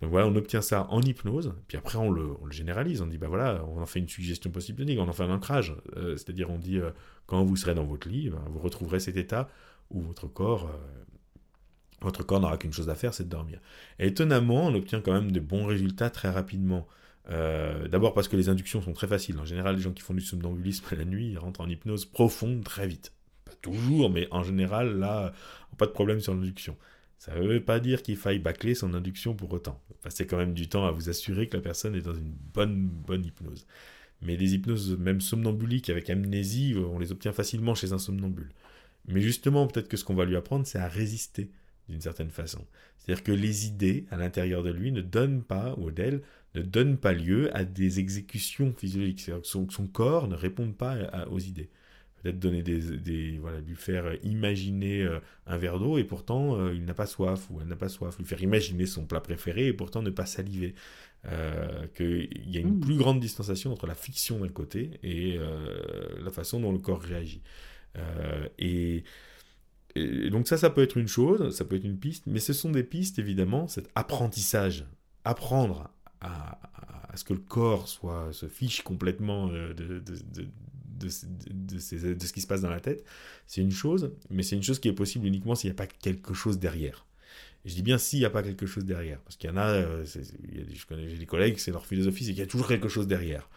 Donc voilà, on obtient ça en hypnose, puis après on le, généralise, on dit bah voilà, on en fait une suggestion possible on en fait un ancrage, euh, c'est-à-dire on dit euh, quand vous serez dans votre lit, ben, vous retrouverez cet état où votre corps, euh, votre corps n'aura qu'une chose à faire, c'est de dormir. Et étonnamment, on obtient quand même de bons résultats très rapidement. D'abord parce que les inductions sont très faciles. En général, les gens qui font du somnambulisme [laughs] la nuit, ils rentrent en hypnose profonde très vite. Pas toujours, mais en général, là, pas de problème sur l'induction. Ça ne veut pas dire qu'il faille bâcler son induction pour autant. Passez quand même du temps à vous assurer que la personne est dans une bonne, bonne hypnose. Mais les hypnoses, même somnambuliques avec amnésie, on les obtient facilement chez un somnambule. Mais justement, peut-être que ce qu'on va lui apprendre, c'est à résister d'une certaine façon. C'est-à-dire que les idées à l'intérieur de lui ne donnent pas, ou d'elle, ne donnent pas lieu à des exécutions physiologiques. C'est-à-dire que son, corps ne répond pas aux idées peut-être donner des, voilà, lui faire imaginer euh, un verre d'eau et pourtant euh, il n'a pas soif ou elle n'a pas soif, lui faire imaginer son plat préféré et pourtant ne pas saliver. Euh, qu'il y a une mmh. plus grande distanciation entre la fiction d'un côté et la façon dont le corps réagit. Et, donc ça, ça peut être une chose, ça peut être une piste, mais ce sont des pistes évidemment, cet apprentissage, apprendre à, à, ce que le corps soit se fiche complètement de, de, de, ce qui se passe dans la tête, c'est une chose, mais c'est une chose qui est possible uniquement s'il n'y a pas quelque chose derrière. je dis bien s'il n'y a pas quelque chose derrière, parce qu'il y en a, euh, je connais des collègues, c'est leur philosophie, c'est qu'il y a toujours quelque chose derrière.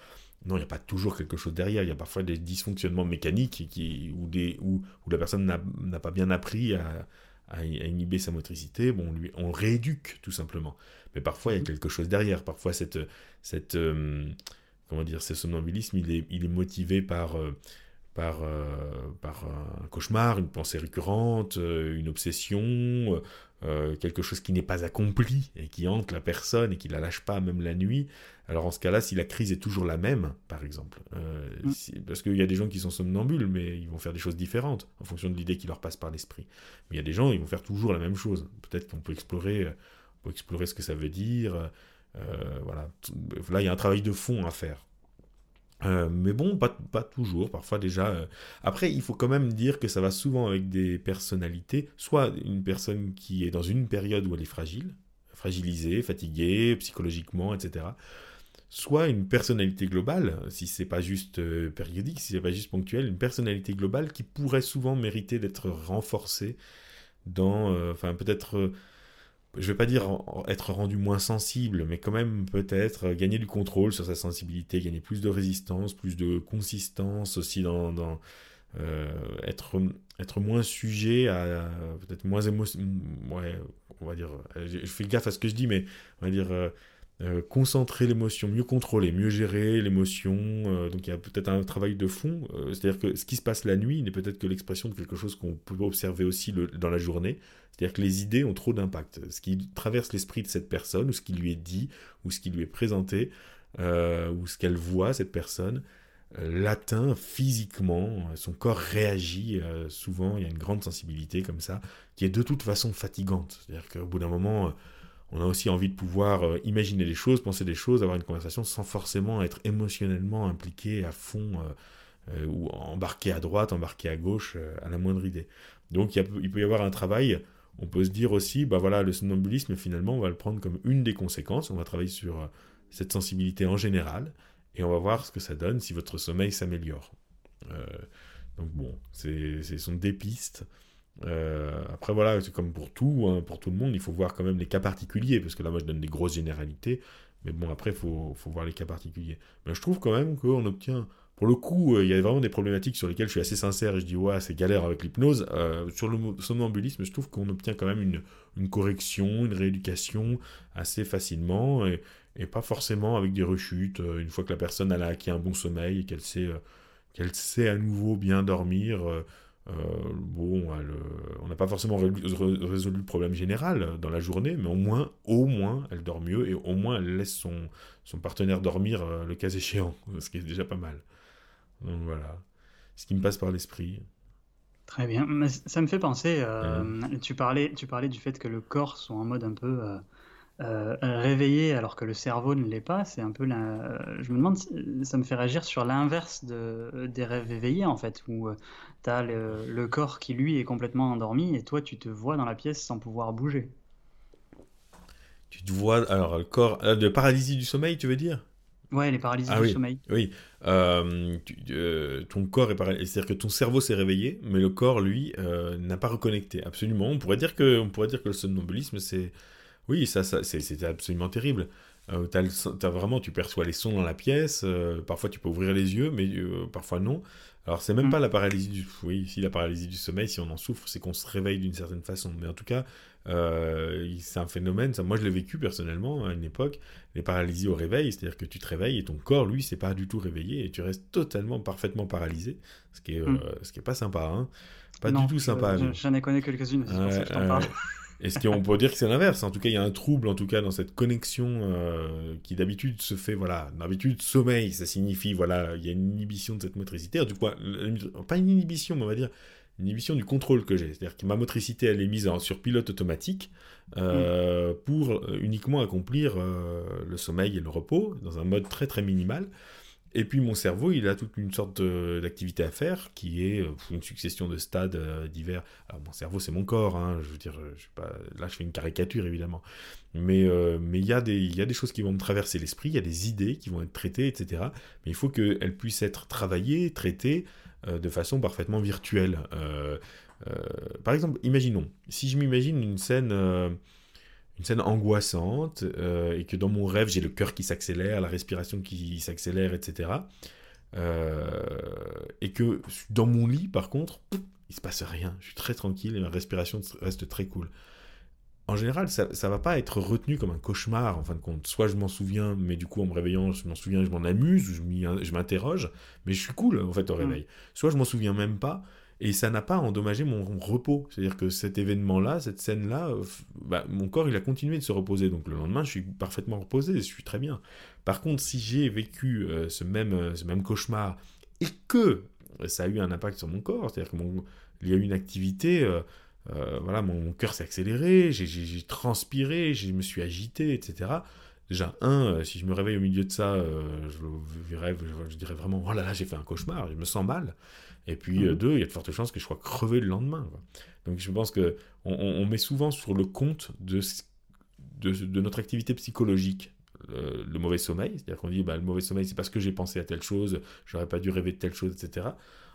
Non, il n'y a pas toujours quelque chose derrière. Il y a parfois des dysfonctionnements mécaniques qui, où, des, où, où la personne n'a pas bien appris à, à, inhiber sa motricité. Bon, on, lui, on rééduque tout simplement. Mais parfois, il y a mmh. quelque chose derrière. Parfois, cette, cette, euh, comment dire, ce somnambulisme, il est, il est motivé par, euh, par, par un cauchemar, une pensée récurrente, une obsession, quelque chose qui n'est pas accompli et qui hante la personne et qui la lâche pas même la nuit. Alors en ce cas-là, si la crise est toujours la même, par exemple, mm. parce qu'il y a des gens qui sont somnambules, mais ils vont faire des choses différentes en fonction de l'idée qui leur passe par l'esprit. Mais il y a des gens, ils vont faire toujours la même chose. Peut-être qu'on peut explorer, on peut explorer ce que ça veut dire. Voilà. Là, il y a un travail de fond à faire. Euh, mais bon, pas, pas, toujours, parfois déjà. Euh. Après, il faut quand même dire que ça va souvent avec des personnalités, soit une personne qui est dans une période où elle est fragile, fragilisée, fatiguée, psychologiquement, etc. Soit une personnalité globale, si c'est pas juste euh, périodique, si c'est pas juste ponctuel, une personnalité globale qui pourrait souvent mériter d'être renforcée dans, enfin peut-être je vais pas dire être rendu moins sensible, mais quand même peut-être gagner du contrôle sur sa sensibilité, gagner plus de résistance, plus de consistance aussi dans, euh, être, être moins sujet à, peut-être moins émotion, ouais, on va dire, je, fais gaffe à ce que je dis, mais on va dire euh, euh, concentrer l'émotion, mieux contrôler, mieux gérer l'émotion. Euh, donc il y a peut-être un travail de fond. Euh, c'est-à-dire que ce qui se passe la nuit n'est peut-être que l'expression de quelque chose qu'on peut observer aussi dans la journée. C'est-à-dire que les idées ont trop d'impact. Ce qui traverse l'esprit de cette personne, ou ce qui lui est dit, ou ce qui lui est présenté, ou ce qu'elle voit, cette personne, l'atteint physiquement. Son corps réagit. souvent, il y a une grande sensibilité comme ça, qui est de toute façon fatigante. C'est-à-dire qu'au bout d'un moment on a aussi envie de pouvoir euh, imaginer des choses, penser des choses, avoir une conversation sans forcément être émotionnellement impliqué à fond euh, euh, ou embarqué à droite, embarqué à gauche à la moindre idée. Donc il, peut y avoir un travail. On peut se dire aussi, bah voilà, le somnambulisme finalement, on va le prendre comme une des conséquences. On va travailler sur cette sensibilité en général et on va voir ce que ça donne si votre sommeil s'améliore. donc bon, ce sont des pistes. Euh, après, voilà, c'est comme pour tout, hein, pour tout le monde, il faut voir quand même les cas particuliers, parce que là, moi, je donne des grosses généralités, mais bon, après, il faut, faut, voir les cas particuliers. Mais je trouve quand même qu'on obtient, pour le coup, euh, il y a vraiment des problématiques sur lesquelles je suis assez sincère et je dis, ouais, c'est galère avec l'hypnose. Euh, sur le somnambulisme, je trouve qu'on obtient quand même une, une, correction, une rééducation assez facilement, et, pas forcément avec des rechutes, une fois que la personne a acquis un bon sommeil et qu'elle sait, qu'elle sait à nouveau bien dormir euh, bon, on n'a pas forcément résolu le problème général dans la journée, mais au moins, au moins, elle dort mieux et au moins elle laisse son, son partenaire dormir euh, le cas échéant, [laughs] ce qui est déjà pas mal. Donc voilà, ce qui me passe par l'esprit. Très bien, ça me fait penser, euh, hein tu, parlais, tu parlais du fait que le corps soit en mode un peu euh, réveillé alors que le cerveau ne l'est pas, c'est un peu la... Je me demande, ça me fait réagir sur l'inverse de, des rêves éveillés en fait, où euh, tu as le, corps qui lui est complètement endormi et toi tu te vois dans la pièce sans pouvoir bouger. Tu te vois, alors le corps, euh, de paralysie du sommeil tu veux dire? Ouais, les paralysies ah du sommeil. Oui, ton corps est paralysé, c'est-à-dire que ton cerveau s'est réveillé, mais le corps, lui, n'a pas reconnecté. Absolument. On pourrait dire que, on pourrait dire que le somnambulisme, c'est oui, ça, ça c'est absolument terrible. Euh, as vraiment, tu perçois les sons dans la pièce. Euh, parfois, tu peux ouvrir les yeux, mais euh, parfois non. Alors, c'est même mm. pas la paralysie du. Oui, si la paralysie du sommeil, si on en souffre, c'est qu'on se réveille d'une certaine façon. Mais en tout cas, c'est un phénomène. Ça, moi, je l'ai vécu personnellement à une époque. Les paralysies au réveil, c'est-à-dire que tu te réveilles et ton corps, lui, c'est pas du tout réveillé et tu restes totalement, parfaitement paralysé. Ce qui est, mm. ce qui est pas sympa. Hein. Pas du tout sympa. J'en ai connu quelques-unes. C'est pour ça que je t'en parle. [laughs] Est-ce qu'on peut dire que c'est l'inverse? En tout cas, il y a un trouble, en tout cas, dans cette connexion euh, qui d'habitude se fait, voilà, d'habitude, sommeil, ça signifie, voilà, il y a une inhibition de cette motricité. Du coup, pas une inhibition, mais on va dire une inhibition du contrôle que j'ai. C'est-à-dire que ma motricité, elle est mise sur pilote automatique euh, mm. pour euh, uniquement accomplir le sommeil et le repos dans un mode très très minimal. Et puis mon cerveau, il a toute une sorte d'activité à faire qui est euh, une succession de stades euh, divers. Alors mon cerveau, c'est mon corps, hein, je veux dire, je sais pas, là je fais une caricature évidemment. Mais euh, il y a des choses qui vont me traverser l'esprit, il y a des idées qui vont être traitées, etc. Mais il faut qu'elles puissent être travaillées, traitées de façon parfaitement virtuelle. par exemple, imaginons, si je m'imagine une scène une scène angoissante euh, et que dans mon rêve j'ai le cœur qui s'accélère, la respiration qui s'accélère, etc. Euh, et que dans mon lit, par contre, il se passe rien. Je suis très tranquille et ma respiration reste très cool. en général, ça, ne va pas être retenu comme un cauchemar, en fin de compte. Soit je m'en souviens, mais du coup, en me réveillant, je m'en souviens, je m'en amuse, je m'interroge, mais je suis cool, en fait, au mm. réveil. Soit je m'en souviens même pas, et ça n'a pas endommagé mon repos. C'est-à-dire que cet événement-là, cette scène-là, bah, mon corps, il a continué de se reposer. Donc le lendemain, je suis parfaitement reposé, je suis très bien. Par contre, si j'ai vécu euh, ce, même, euh, ce même cauchemar, et que ça a eu un impact sur mon corps, c'est-à-dire qu'il y a eu une activité... Euh, voilà, mon, cœur s'est accéléré, j'ai transpiré, je me suis agité, etc. Déjà, un, si je me réveille au milieu de ça, euh, je, je, dirais vraiment, oh là là, j'ai fait un cauchemar, je me sens mal. Et puis, mhm. deux, il y a de fortes chances que je sois crevé le lendemain. Donc, je pense que on, met souvent sur le compte de, de, notre activité psychologique le, mauvais sommeil. C'est-à-dire qu'on dit, bah, le mauvais sommeil, c'est parce que j'ai pensé à telle chose, j'aurais pas dû rêver de telle chose, etc.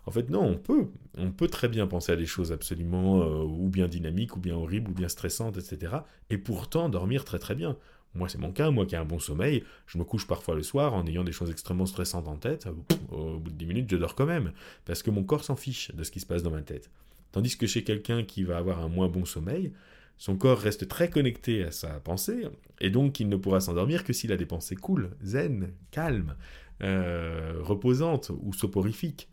En fait, non, on peut. On peut très bien penser à des choses absolument euh, ou bien dynamiques, ou bien horribles, ou bien stressantes, etc. Et pourtant dormir très très bien. Moi, c'est mon cas, moi qui ai un bon sommeil, je me couche parfois le soir en ayant des choses extrêmement stressantes en tête. Au bout de 10 minutes, je dors quand même, parce que mon corps s'en fiche de ce qui se passe dans ma tête. Tandis que chez quelqu'un qui va avoir un moins bon sommeil, son corps reste très connecté à sa pensée, et donc il ne pourra s'endormir que s'il a des pensées cool, zen, calmes, euh, reposantes ou soporifiques.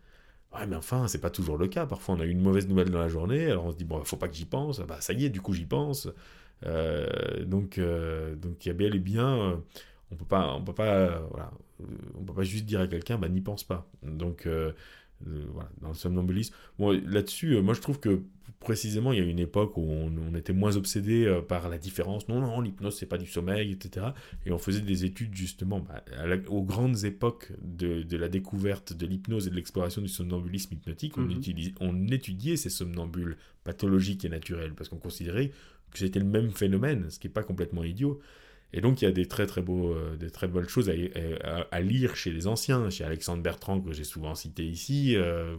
Ouais, mais enfin, c'est pas toujours le cas. Parfois, on a une mauvaise nouvelle dans la journée, alors on se dit, bon, faut pas que j'y pense. Bah, ça y est, du coup, j'y pense. Euh, donc, euh, donc, il y a bien et bien. Euh, on peut pas, on peut pas, voilà, on peut pas juste dire à quelqu'un, bah, n'y pense pas. Donc, voilà, dans le somnambulisme. Bon, là-dessus, moi, je trouve que précisément, il y a une époque où on, était moins obsédé par la différence. Non, non, l'hypnose, c'est pas du sommeil, etc. Et on faisait des études, justement, bah, aux grandes époques de, la découverte de l'hypnose et de l'exploration du somnambulisme hypnotique. On, mhm. on étudiait ces somnambules pathologiques et naturels parce qu'on considérait c'était le même phénomène, ce qui n'est pas complètement idiot. Et donc il y a des très très beaux, euh, des très bonnes choses à, lire chez les anciens, chez Alexandre Bertrand que j'ai souvent cité ici, euh,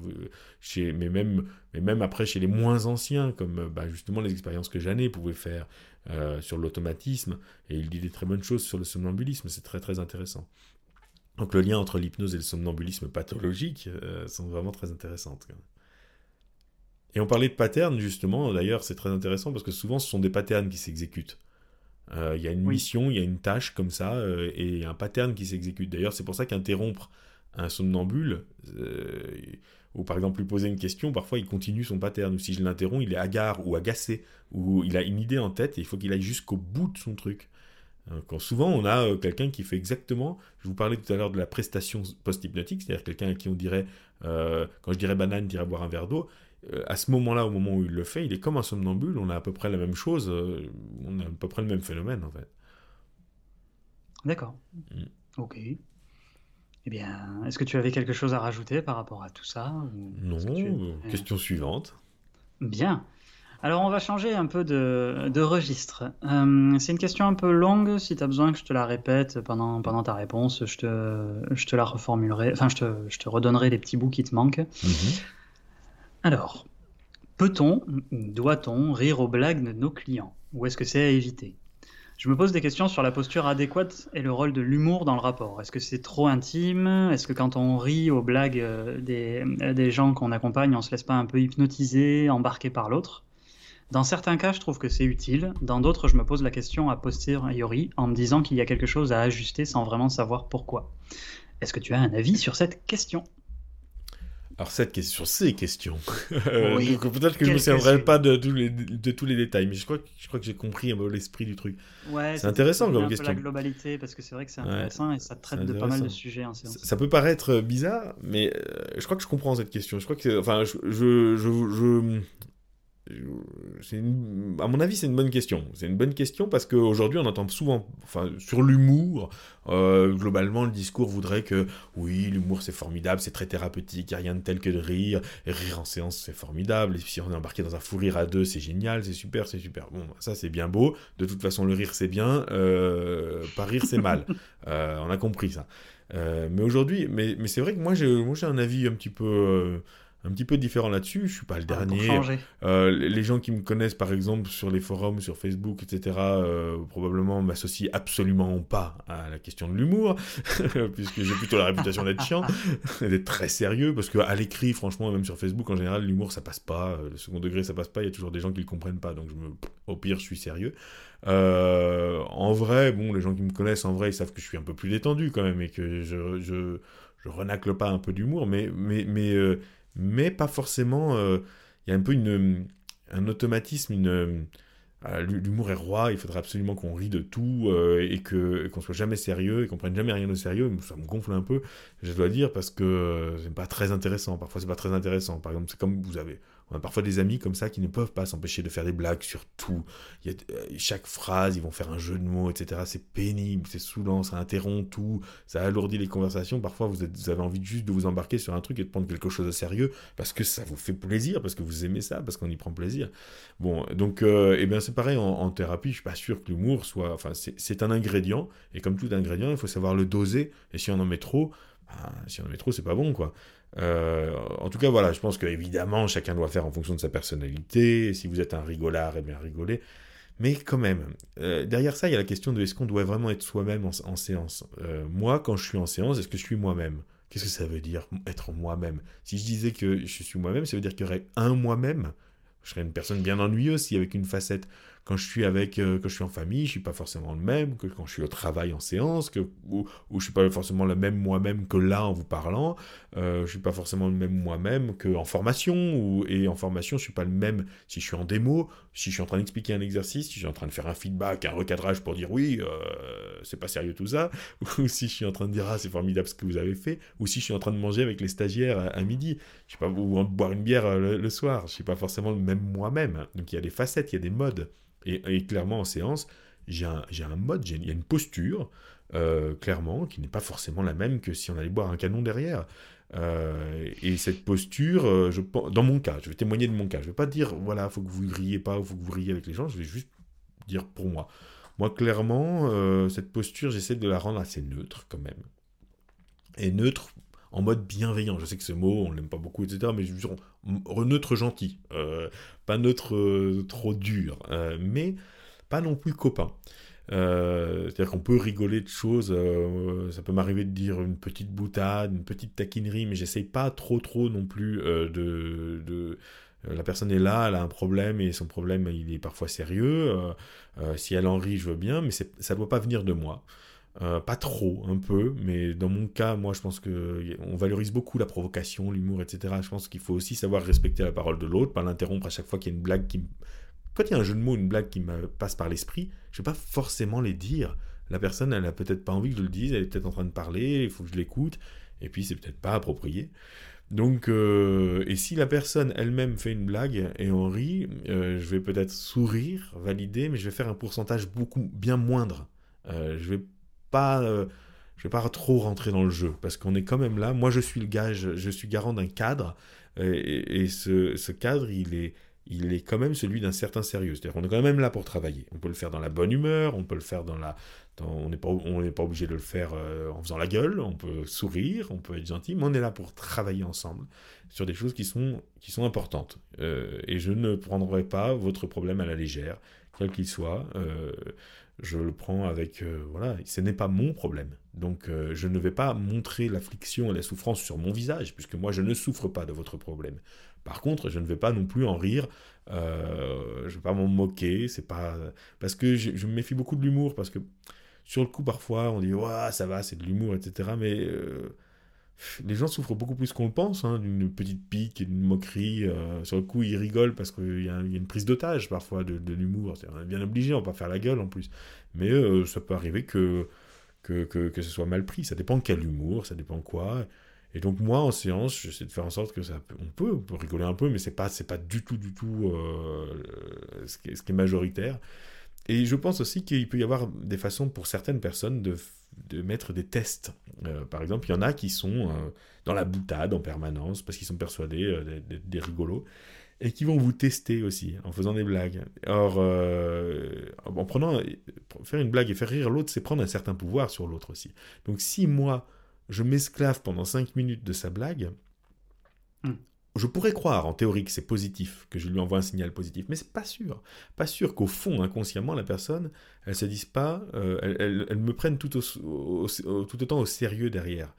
chez, mais, même, mais même après chez les moins anciens, comme bah, justement les expériences que Jeannet pouvait faire euh, sur l'automatisme, et il dit des très bonnes choses sur le somnambulisme, c'est très très intéressant. Donc le lien entre l'hypnose et le somnambulisme pathologique sont vraiment très intéressantes. Et on parlait de patterns justement, d'ailleurs c'est très intéressant parce que souvent ce sont des patterns qui s'exécutent. Euh, il y a une mission, il y a une tâche comme ça, euh, et un pattern qui s'exécute. D'ailleurs, c'est pour ça qu'interrompre un somnambule, euh, ou par exemple lui poser une question, parfois il continue son pattern, ou si je l'interromps, il est hagard ou agacé, ou il a une idée en tête, et il faut qu'il aille jusqu'au bout de son truc. Quand souvent on a quelqu'un qui fait exactement, je vous parlais tout à l'heure de la prestation post-hypnotique, c'est-à-dire quelqu'un à qui on dirait, quand je dirais banane, dirait boire un verre d'eau, euh, à ce moment-là, au moment où il le fait, il est comme un somnambule, on a à peu près la même chose, euh, on a à peu près le même phénomène en fait. D'accord. Mm. Ok. Eh bien, est-ce que tu avais quelque chose à rajouter par rapport à tout ça Non, euh, question suivante. Bien. Alors on va changer un peu de, registre. c'est une question un peu longue, si tu as besoin que je te la répète pendant, pendant ta réponse, je te, je te la reformulerai, enfin je te, je te redonnerai les petits bouts qui te manquent. Mhm. Alors, peut-on doit-on rire aux blagues de nos clients? Ou est-ce que c'est à éviter? Je me pose des questions sur la posture adéquate et le rôle de l'humour dans le rapport. Est-ce que c'est trop intime? Est-ce que quand on rit aux blagues euh, euh, des, gens qu'on accompagne, on se laisse pas un peu hypnotiser, embarquer par l'autre? Dans certains cas, je trouve que c'est utile. Dans d'autres, je me pose la question a posteriori en me disant qu'il y a quelque chose à ajuster sans vraiment savoir pourquoi. Est-ce que tu as un avis sur cette question? Alors cette question, ces questions. [laughs] Euh, peut-être que je ne me souviendrai pas de tous, les, de tous les détails, mais je crois, je crois que j'ai compris un peu l'esprit du truc. Ouais, c'est intéressant comme question. la globalité, parce que c'est vrai que c'est intéressant et ça traite de pas mal de sujets. Ça, peut paraître bizarre, mais euh, je crois que je comprends cette question. Je crois que, enfin, je, je, je, à mon avis, c'est une bonne question. C'est une bonne question parce qu'aujourd'hui, on entend souvent, enfin, sur l'humour, euh, globalement, le discours voudrait que oui, l'humour c'est formidable, c'est très thérapeutique, il n'y a rien de tel que de rire, et rire en séance c'est formidable, et si on est embarqué dans un fou rire à deux, c'est génial, c'est super, c'est super. Bon, ça c'est bien beau, de toute façon, le rire c'est bien, euh, pas rire c'est mal. [laughs] Euh, on a compris ça. mais aujourd'hui, mais, mais c'est vrai que moi j'ai un avis un petit peu un petit peu différent là-dessus. Je suis pas le ah, dernier. Euh, les gens qui me connaissent, par exemple, sur les forums, sur Facebook, etc., euh, probablement m'associent absolument pas à la question de l'humour, [laughs] puisque j'ai plutôt la réputation d'être chiant, [laughs] d'être très sérieux, parce qu'à l'écrit, franchement, même sur Facebook, en général, l'humour, ça passe pas. Le second degré, ça passe pas. Il y a toujours des gens qui le comprennent pas. Donc, je me... au pire, je suis sérieux. Euh, en vrai, bon, les gens qui me connaissent, en vrai, ils savent que je suis un peu plus détendu quand même et que je, je, je renacle pas un peu d'humour, mais, mais, mais, euh, mais pas forcément. Euh, il y a un peu une, un automatisme, une. L'humour est roi, il faudrait absolument qu'on rit de tout et que qu'on soit jamais sérieux et qu'on prenne jamais rien au sérieux. Ça me gonfle un peu, je dois dire, parce que c'est pas très intéressant. Parfois, c'est pas très intéressant. Par exemple, c'est comme vous avez, on a parfois des amis comme ça qui ne peuvent pas s'empêcher de faire des blagues sur tout. Euh, chaque phrase, ils vont faire un jeu de mots, etc. C'est pénible, c'est saoulant, ça interrompt tout, ça alourdit les conversations. Parfois, vous, avez envie juste de vous embarquer sur un truc et de prendre quelque chose de sérieux parce que ça vous fait plaisir, parce que vous aimez ça, parce qu'on y prend plaisir. Bon, donc, euh, eh bien, c'est pareil en, thérapie. Je suis pas sûr que l'humour soit. Enfin, c'est un ingrédient et comme tout ingrédient, il faut savoir le doser. Et si on en met trop, ben, si on en met trop, c'est pas bon, quoi. Euh, en tout cas, voilà, je pense qu'évidemment, chacun doit faire en fonction de sa personnalité. Si vous êtes un rigolard, eh bien rigoler. Mais quand même, euh, derrière ça, il y a la question de est-ce qu'on doit vraiment être soi-même en, séance? Euh, Moi, quand je suis en séance, est-ce que je suis moi-même? Qu'est-ce que ça veut dire être moi-même? Si je disais que je suis moi-même, ça veut dire qu'il y aurait un moi-même? Je serais une personne bien ennuyeuse si avec une facette quand je suis avec, euh, je suis en famille, je suis pas forcément le même que quand je suis au travail en séance, que, ou, ou je suis pas forcément le même moi-même que là en vous parlant, euh, je suis pas forcément le même moi-même qu'en formation, ou, et en formation je suis pas le même si je suis en démo, si je suis en train d'expliquer un exercice, si je suis en train de faire un feedback, un recadrage pour dire oui, euh, c'est pas sérieux tout ça, ou si je suis en train de dire ah c'est formidable ce que vous avez fait, ou si je suis en train de manger avec les stagiaires à, midi, je sais pas, ou boire une bière le, le soir, je suis pas forcément le même moi-même, donc il y a des facettes, il y a des modes. Et, clairement, en séance, j'ai un, un, mode, il y a une posture, euh, clairement, qui n'est pas forcément la même que si on allait boire un canon derrière. Euh, et cette posture, euh, dans mon cas, je vais témoigner de mon cas. Je ne vais pas dire, voilà, il faut que vous ne riez pas, faut que vous riez avec les gens. Je vais juste dire pour moi. Moi, clairement, cette posture, j'essaie de la rendre assez neutre quand même. Et neutre en mode bienveillant. Je sais que ce mot, on l'aime pas beaucoup, etc. Mais je neutre gentil, euh, pas neutre euh, trop dur, euh, mais pas non plus copain. C'est-à-dire qu'on peut rigoler de choses, ça peut m'arriver de dire une petite boutade, une petite taquinerie, mais j'essaye pas trop trop non plus de, de la personne est là, elle a un problème et son problème il est parfois sérieux. si elle en rit, je veux bien, mais ça ne doit pas venir de moi. Euh, pas trop, un peu, mais dans mon cas, moi, je pense que on valorise beaucoup la provocation, l'humour, etc. Je pense qu'il faut aussi savoir respecter la parole de l'autre, pas l'interrompre à chaque fois qu'il y a une blague qui... Quand il y a un jeu de mots, une blague qui me passe par l'esprit, je ne vais pas forcément les dire. La personne, elle a peut-être pas envie que je le dise, elle est peut-être en train de parler, il faut que je l'écoute, et puis c'est peut-être pas approprié. Donc, euh, et si la personne elle-même fait une blague et on rit, euh, je vais peut-être sourire, valider, mais je vais faire un pourcentage beaucoup bien moindre. je vais pas, euh, je vais pas trop rentrer dans le jeu parce qu'on est quand même là. Moi, je suis le gage, je suis garant d'un cadre et, ce, cadre, il est, il est quand même celui d'un certain sérieux. C'est-à-dire qu'on est quand même là pour travailler. On peut le faire dans la bonne humeur, on peut le faire dans la... on n'est pas, pas obligé de le faire euh, en faisant la gueule, on peut sourire, on peut être gentil, mais on est là pour travailler ensemble sur des choses qui sont, qui sont importantes. Euh, et je ne prendrai pas votre problème à la légère, quel qu'il soit je le prends avec euh, voilà, ce n'est pas mon problème. Donc euh, je ne vais pas montrer l'affliction et la souffrance sur mon visage, puisque moi je ne souffre pas de votre problème. Par contre, je ne vais pas non plus en rire, euh, je ne vais pas m'en moquer, c'est pas parce que je, me méfie beaucoup de l'humour, parce que sur le coup parfois on dit ouais ça va, c'est de l'humour, etc. Mais les gens souffrent beaucoup plus qu'on le pense, hein, d'une petite pique et d'une moquerie. Euh, sur le coup, ils rigolent parce qu'il y, a une prise d'otage parfois de, l'humour. On est bien obligé, on va pas faire la gueule en plus. Mais euh, ça peut arriver que que, que, que, ce soit mal pris. Ça dépend quel humour, ça dépend quoi. Et donc moi, en séance, j'essaie de faire en sorte que ça, on peut, on peut rigoler un peu, mais c'est pas, pas du tout, du tout euh, ce qui est majoritaire. Et je pense aussi qu'il peut y avoir des façons pour certaines personnes de de mettre des tests. Euh, par exemple, il y en a qui sont euh, dans la boutade en permanence parce qu'ils sont persuadés euh, des, rigolos et qui vont vous tester aussi en faisant des blagues. Or, en prenant faire une blague et faire rire l'autre, c'est prendre un certain pouvoir sur l'autre aussi. Donc, si moi je m'esclave pendant 5 minutes de sa blague, hmm. Je pourrais croire en théorie que c'est positif, que je lui envoie un signal positif, mais c'est pas sûr. Pas sûr qu'au fond, inconsciemment, la personne, elle se dise pas, euh, elle, me prenne tout, autant au sérieux derrière.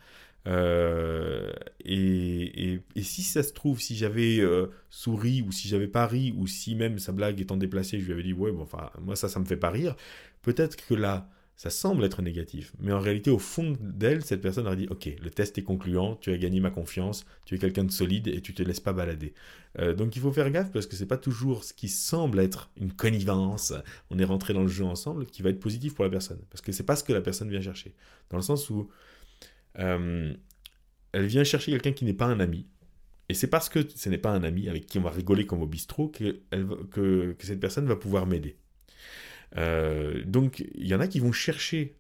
Euh, et, si ça se trouve, si j'avais euh, souri ou si j'avais pas ri ou si même sa blague étant déplacée, je lui avais dit ouais, bon, enfin moi ça, ça me fait pas rire. Peut-être que là, ça semble être négatif, mais en réalité, au fond d'elle, cette personne aurait dit Ok, le test est concluant, tu as gagné ma confiance, tu es quelqu'un de solide et tu te laisses pas balader. Euh, donc il faut faire gaffe parce que c'est pas toujours ce qui semble être une connivence, on est rentré dans le jeu ensemble, qui va être positif pour la personne. Parce que c'est pas ce que la personne vient chercher. Dans le sens où euh, elle vient chercher quelqu'un qui n'est pas un ami. Et c'est parce que ce n'est pas un ami avec qui on va rigoler comme au bistrot que, que cette personne va pouvoir m'aider. Euh, donc il y en a qui vont chercher,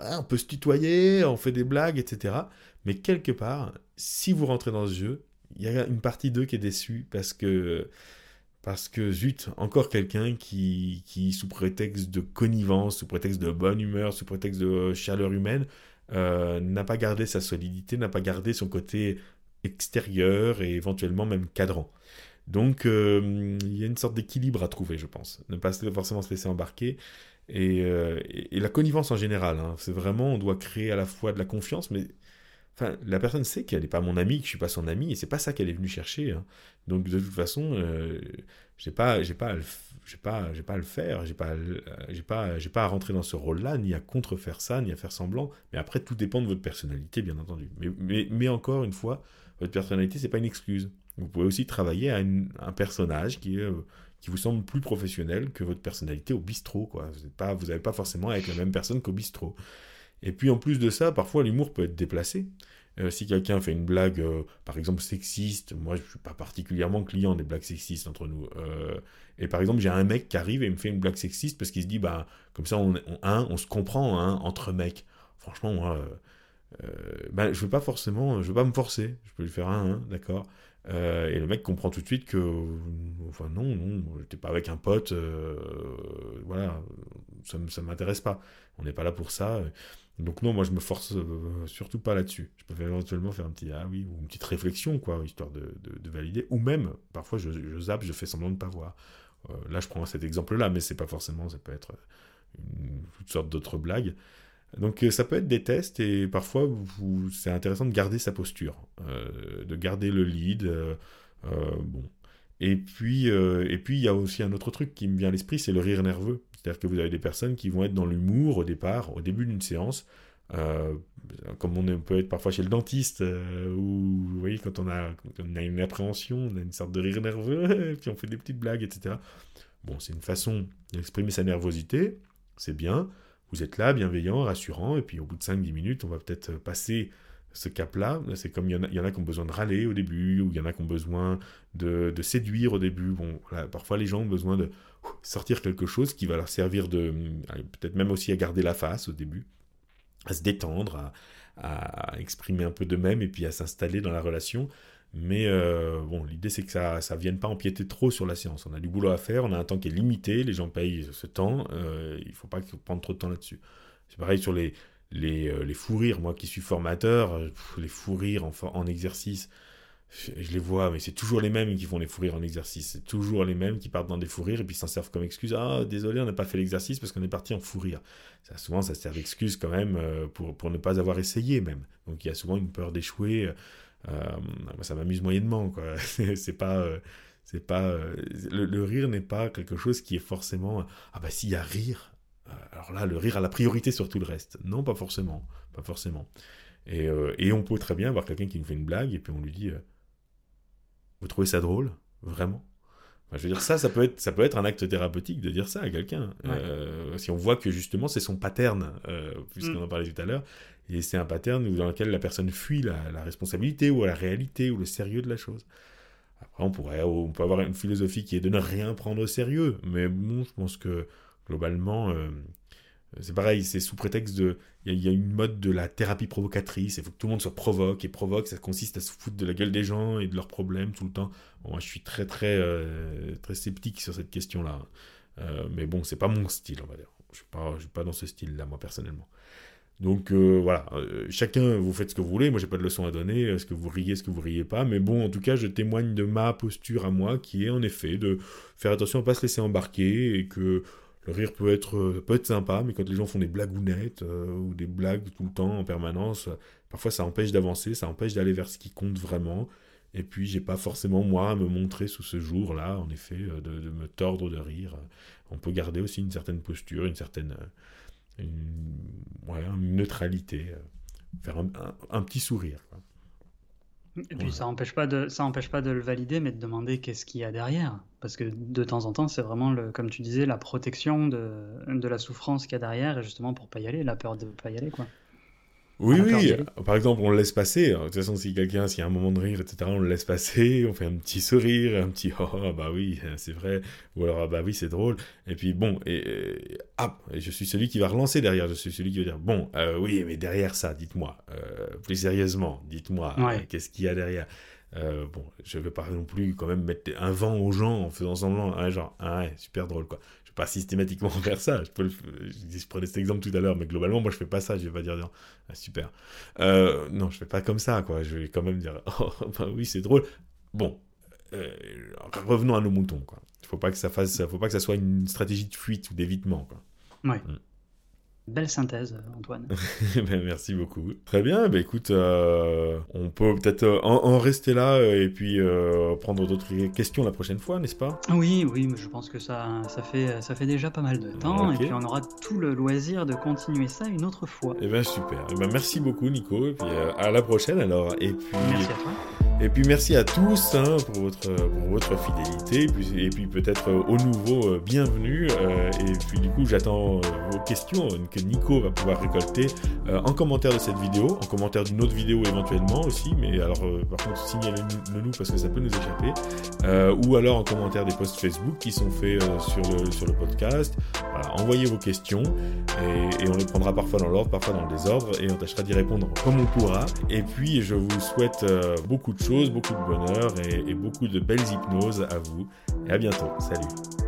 euh, on peut se tutoyer, on fait des blagues, etc. Mais quelque part, si vous rentrez dans ce jeu, il y a une partie d'eux qui est déçue parce que parce que zut, encore quelqu'un qui, qui, sous prétexte de connivence, sous prétexte de bonne humeur, sous prétexte de chaleur humaine, euh, n'a pas gardé sa solidité, n'a pas gardé son côté extérieur et éventuellement même cadrant. Donc, euh, il y a une sorte d'équilibre à trouver, je pense. Ne pas forcément se laisser embarquer. Et, euh, la connivence en général, hein. c'est vraiment, on doit créer à la fois de la confiance, mais la personne sait qu'elle n'est pas mon amie, que je suis pas son ami, et c'est pas ça qu'elle est venue chercher. Hein. Donc, de toute façon, euh, j'ai pas, pas, pas, pas à le faire, j'ai pas, j'ai pas, pas à rentrer dans ce rôle-là, ni à contrefaire ça, ni à faire semblant. Mais après, tout dépend de votre personnalité, bien entendu. Mais, mais, mais encore une fois, votre personnalité, c'est pas une excuse. Vous pouvez aussi travailler à un personnage qui, euh, qui vous semble plus professionnel que votre personnalité au bistrot. Quoi. Vous n'avez pas, pas forcément avec la même personne qu'au bistrot. Et puis en plus de ça, parfois l'humour peut être déplacé. Euh, si quelqu'un fait une blague, euh, par exemple sexiste, moi je ne suis pas particulièrement client des blagues sexistes entre nous. et par exemple, j'ai un mec qui arrive et me fait une blague sexiste parce qu'il se dit, bah, comme ça, on, on, on se comprend hein, entre mecs. Franchement, moi, bah, je ne veux pas forcément, je veux pas me forcer. Je peux lui faire un, hein, d'accord. Euh, et le mec comprend tout de suite que, enfin non, non, j'étais pas avec un pote, euh, voilà, ça, ça m'intéresse pas. On n'est pas là pour ça. Donc non, moi je me force euh, surtout pas là-dessus. Je peux éventuellement faire un petit ah oui ou une petite réflexion quoi, histoire de, de, valider. Ou même parfois je, je, zappe, je fais semblant de pas voir. là je prends cet exemple-là, mais c'est pas forcément, ça peut être toutes sortes d'autres blagues. Donc euh, ça peut être des tests et parfois c'est intéressant de garder sa posture, euh, de garder le lead. Euh, bon. Et puis il y a aussi un autre truc qui me vient à l'esprit, c'est le rire nerveux. C'est-à-dire que vous avez des personnes qui vont être dans l'humour au départ, au début d'une séance, comme on peut être parfois chez le dentiste, où vous voyez quand on a une appréhension, on a une sorte de rire nerveux, [laughs] puis on fait des petites blagues, etc. Bon, c'est une façon d'exprimer sa nervosité, c'est bien. Vous êtes là, bienveillant, rassurant, et puis au bout de 5-10 minutes, on va peut-être passer ce cap-là. C'est comme il y, en a, qui ont besoin de râler au début, ou il y en a qui ont besoin de, séduire au début. Parfois les gens ont besoin de sortir quelque chose qui va leur servir de. peut-être même aussi à garder la face au début, à se détendre, à, exprimer un peu d'eux-mêmes, et puis à s'installer dans la relation. Mais euh, bon, l'idée c'est que ça ne vienne pas empiéter trop sur la séance. On a du boulot à faire, on a un temps qui est limité, les gens payent ce temps, euh, il ne faut pas prendre trop de temps là-dessus. C'est pareil sur les, les, euh, les fous rires, moi qui suis formateur, les fous rires en, en exercice, je, les vois, mais c'est toujours les mêmes qui font les fous rires en exercice. C'est toujours les mêmes qui partent dans des fous rires et puis s'en servent comme excuse. Ah, désolé, on n'a pas fait l'exercice parce qu'on est parti en fou rire. Souvent, ça sert d'excuse quand même pour, pour ne pas avoir essayé même. Donc il y a souvent une peur d'échouer. Euh, ça m'amuse moyennement, quoi. [laughs] c'est pas. Euh, c'est pas euh, le, rire n'est pas quelque chose qui est forcément ah bah s'il y a rire alors là le rire a la priorité sur tout le reste non pas forcément pas forcément et, et on peut très bien avoir quelqu'un qui nous fait une blague et puis on lui dit vous trouvez ça drôle? Vraiment? Je veux dire ça ça peut être ça peut être un acte thérapeutique de dire ça à quelqu'un si on voit que justement c'est son pattern puisqu'on mm. en parlait tout à l'heure et c'est un pattern dans lequel la personne fuit la, responsabilité ou la réalité ou le sérieux de la chose. Après, on, pourrait, on peut avoir une philosophie qui est de ne rien prendre au sérieux, mais bon, je pense que globalement, euh, c'est pareil, c'est sous prétexte de. Il y, a une mode de la thérapie provocatrice, il faut que tout le monde se provoque, et provoque, ça consiste à se foutre de la gueule des gens et de leurs problèmes tout le temps. moi, je suis très, très, euh, très sceptique sur cette question-là. Euh, mais bon, c'est pas mon style, on va dire. Je suis pas, je suis pas dans ce style-là, moi, personnellement. Donc voilà, chacun vous faites ce que vous voulez, moi j'ai pas de leçon à donner, est-ce que vous riez, est-ce que vous riez pas, mais bon en tout cas je témoigne de ma posture à moi qui est en effet de faire attention à pas se laisser embarquer et que le rire peut être, peut être sympa, mais quand les gens font des blagounettes ou des blagues tout le temps en permanence, parfois ça empêche d'avancer, ça empêche d'aller vers ce qui compte vraiment. Et puis, j'ai pas forcément, moi, à me montrer sous ce jour-là, en effet, euh, de, me tordre de rire. On peut garder aussi une certaine posture, une certaine euh, neutralité, euh, faire un, petit sourire. Et puis, ça n'empêche pas, de, ça empêche pas de le valider, mais de demander qu'est-ce qu'il y a derrière. Parce que de temps en temps, c'est vraiment, le, comme tu disais, la protection de, de la souffrance qu'il y a derrière, et justement pour pas y aller, la peur de pas y aller. quoi. Oui, oui. Par exemple, on le laisse passer. De toute façon, si quelqu'un, s'il y a un moment de rire, etc., on le laisse passer. [laughs] On fait un petit sourire, un petit oh, oh bah oui, c'est vrai. Ou alors, ah, bah oui, c'est drôle. Et puis, bon, et, ah, et je suis celui qui va relancer derrière. Je suis celui qui va dire, bon, euh, oui, mais derrière ça, dites-moi, euh, plus sérieusement, dites-moi, qu'est-ce qu'il y a derrière? Euh, bon, je vais pas non plus quand même mettre un vent aux gens en faisant semblant, hein, genre, ah ouais, super drôle quoi pas systématiquement [laughs] faire ça. Je, peux je prenais cet exemple tout à l'heure, mais globalement, moi, je fais pas ça. Je vais pas dire, ah, super. Euh, non, je fais pas comme ça, quoi. Je vais quand même dire, [laughs] oh, bah oui, c'est drôle. Bon, euh, revenons à nos moutons, quoi. Il faut pas que ça fasse, faut pas que ça soit une stratégie de fuite ou d'évitement, quoi. Ouais. Mm. Belle synthèse, Antoine. [laughs] Ben, merci beaucoup. Très bien, ben, écoute, euh, on peut peut-être euh, en, rester là euh, et puis prendre d'autres questions la prochaine fois, n'est-ce pas? Oui, oui, mais je pense que ça, ça, fait, ça fait déjà pas mal de temps et puis on aura tout le loisir de continuer ça une autre fois. Eh bien super. Eh ben, merci beaucoup Nico et puis à la prochaine alors. Et puis... Merci à toi. Et puis merci à tous hein, pour, votre, pour votre fidélité. Et puis, puis peut-être euh, au nouveau, euh, bienvenue. Euh, et puis du coup, j'attends vos questions que Nico va pouvoir récolter en commentaire de cette vidéo, en commentaire d'une autre vidéo éventuellement aussi. Mais alors, par contre, signalez-le nous parce que ça peut nous échapper. ou alors en commentaire des posts Facebook qui sont faits sur, le, sur le podcast. Voilà, envoyez vos questions et, et on les prendra parfois dans l'ordre, parfois dans le désordre et on tâchera d'y répondre comme on pourra. Et puis, je vous souhaite beaucoup de beaucoup de bonheur et beaucoup de belles hypnoses à vous. Et à bientôt. Salut.